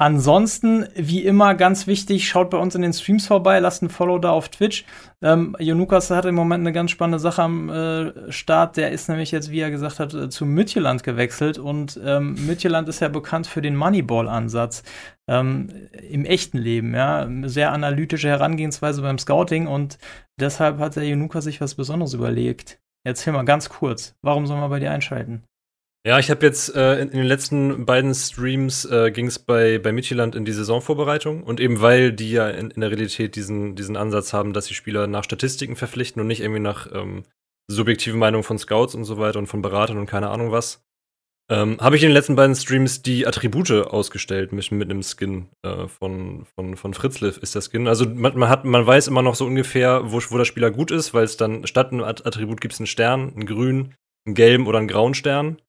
Ansonsten, wie immer, ganz wichtig, schaut bei uns in den Streams vorbei, lasst ein Follow da auf Twitch. Ähm, Jonukas hat im Moment eine ganz spannende Sache am äh, Start. Der ist nämlich jetzt, wie er gesagt hat, äh, zu Mütjeland gewechselt. Und ähm, Mütjeland ist ja bekannt für den Moneyball-Ansatz ähm, im echten Leben. Ja? Sehr analytische Herangehensweise beim Scouting. Und deshalb hat der Jonukas sich was Besonderes überlegt. Erzähl mal ganz kurz, warum sollen wir bei dir einschalten? Ja, ich habe jetzt äh, in, in, den letzten beiden Streams äh, ging es bei, bei Midtjylland in die Saisonvorbereitung und eben weil die ja in, in, der Realität diesen, diesen Ansatz haben, dass die Spieler nach Statistiken verpflichten und nicht irgendwie nach ähm, subjektiven Meinungen von Scouts und so weiter und von Beratern und keine Ahnung was, ähm, habe ich in den letzten beiden Streams die Attribute ausgestellt mit, mit einem Skin äh, von, von, von Fritzliff ist der Skin. Also man, man, hat, man weiß immer noch so ungefähr, wo, wo der Spieler gut ist, weil es dann statt einem Attribut gibt es einen Stern, einen grünen, einen gelben oder einen grauen Stern.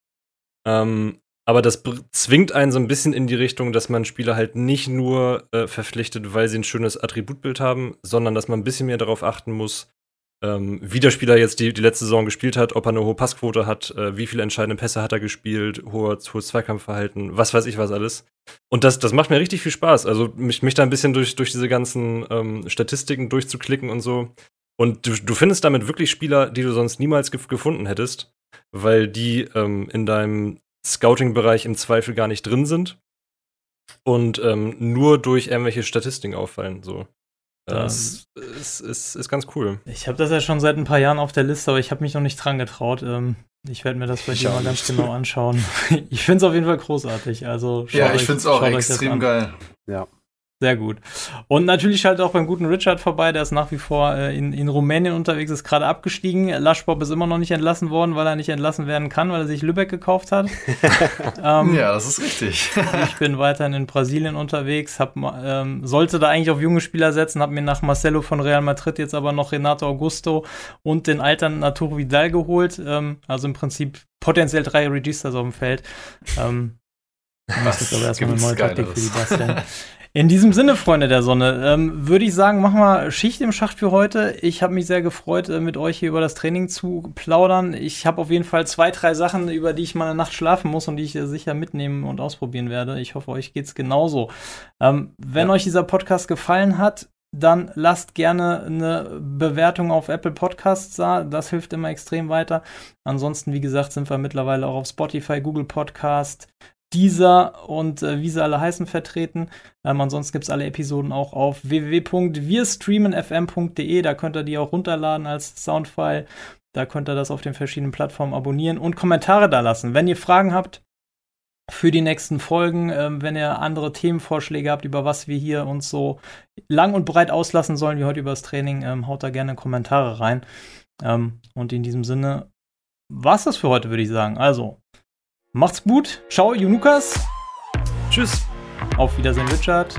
Ähm, aber das zwingt einen so ein bisschen in die Richtung, dass man Spieler halt nicht nur äh, verpflichtet, weil sie ein schönes Attributbild haben, sondern dass man ein bisschen mehr darauf achten muss, ähm, wie der Spieler jetzt die, die letzte Saison gespielt hat, ob er eine hohe Passquote hat, äh, wie viele entscheidende Pässe hat er gespielt, hohes, hohes Zweikampfverhalten, was weiß ich was alles. Und das, das macht mir richtig viel Spaß. Also mich, mich da ein bisschen durch, durch diese ganzen ähm, Statistiken durchzuklicken und so. Und du, du findest damit wirklich Spieler, die du sonst niemals gef gefunden hättest weil die ähm, in deinem Scouting-Bereich im Zweifel gar nicht drin sind und ähm, nur durch irgendwelche Statistiken auffallen. So. Das ist, ist, ist, ganz cool. Ich habe das ja schon seit ein paar Jahren auf der Liste, aber ich habe mich noch nicht dran getraut. Ähm, ich werde mir das bei dir mal ganz genau anschauen. ich finde es auf jeden Fall großartig. Also ja, ich finde es auch extrem geil. Ja. Sehr gut. Und natürlich schaltet auch beim guten Richard vorbei, der ist nach wie vor äh, in, in Rumänien unterwegs, ist gerade abgestiegen. Laschbob ist immer noch nicht entlassen worden, weil er nicht entlassen werden kann, weil er sich Lübeck gekauft hat. ähm, ja, das ist richtig. ich bin weiterhin in Brasilien unterwegs, hab, ähm, sollte da eigentlich auf junge Spieler setzen, habe mir nach Marcelo von Real Madrid jetzt aber noch Renato Augusto und den alten Arturo Vidal geholt. Ähm, also im Prinzip potenziell drei Registers auf dem Feld. Ähm, das ist aber erstmal eine neue Taktik für die Basteln. In diesem Sinne, Freunde der Sonne, ähm, würde ich sagen, machen wir Schicht im Schacht für heute. Ich habe mich sehr gefreut, äh, mit euch hier über das Training zu plaudern. Ich habe auf jeden Fall zwei, drei Sachen, über die ich mal eine Nacht schlafen muss und die ich äh, sicher mitnehmen und ausprobieren werde. Ich hoffe, euch geht es genauso. Ähm, wenn ja. euch dieser Podcast gefallen hat, dann lasst gerne eine Bewertung auf Apple Podcasts da. Das hilft immer extrem weiter. Ansonsten, wie gesagt, sind wir mittlerweile auch auf Spotify, Google Podcast, dieser und äh, wie sie alle heißen vertreten. Ähm, ansonsten gibt es alle Episoden auch auf www.wirstreamenfm.de. Da könnt ihr die auch runterladen als Soundfile. Da könnt ihr das auf den verschiedenen Plattformen abonnieren und Kommentare da lassen. Wenn ihr Fragen habt für die nächsten Folgen, ähm, wenn ihr andere Themenvorschläge habt, über was wir hier uns so lang und breit auslassen sollen, wie heute über das Training, ähm, haut da gerne Kommentare rein. Ähm, und in diesem Sinne war es das für heute, würde ich sagen. Also, Macht's gut. Ciao, Junukas. Tschüss. Auf Wiedersehen, Richard.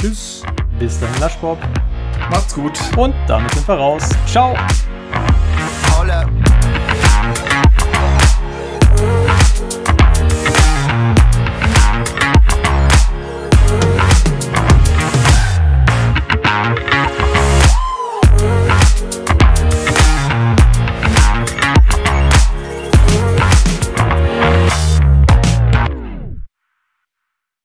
Tschüss. Bis dahin, Laschbob. Macht's gut. Und damit sind wir raus. Ciao. Hold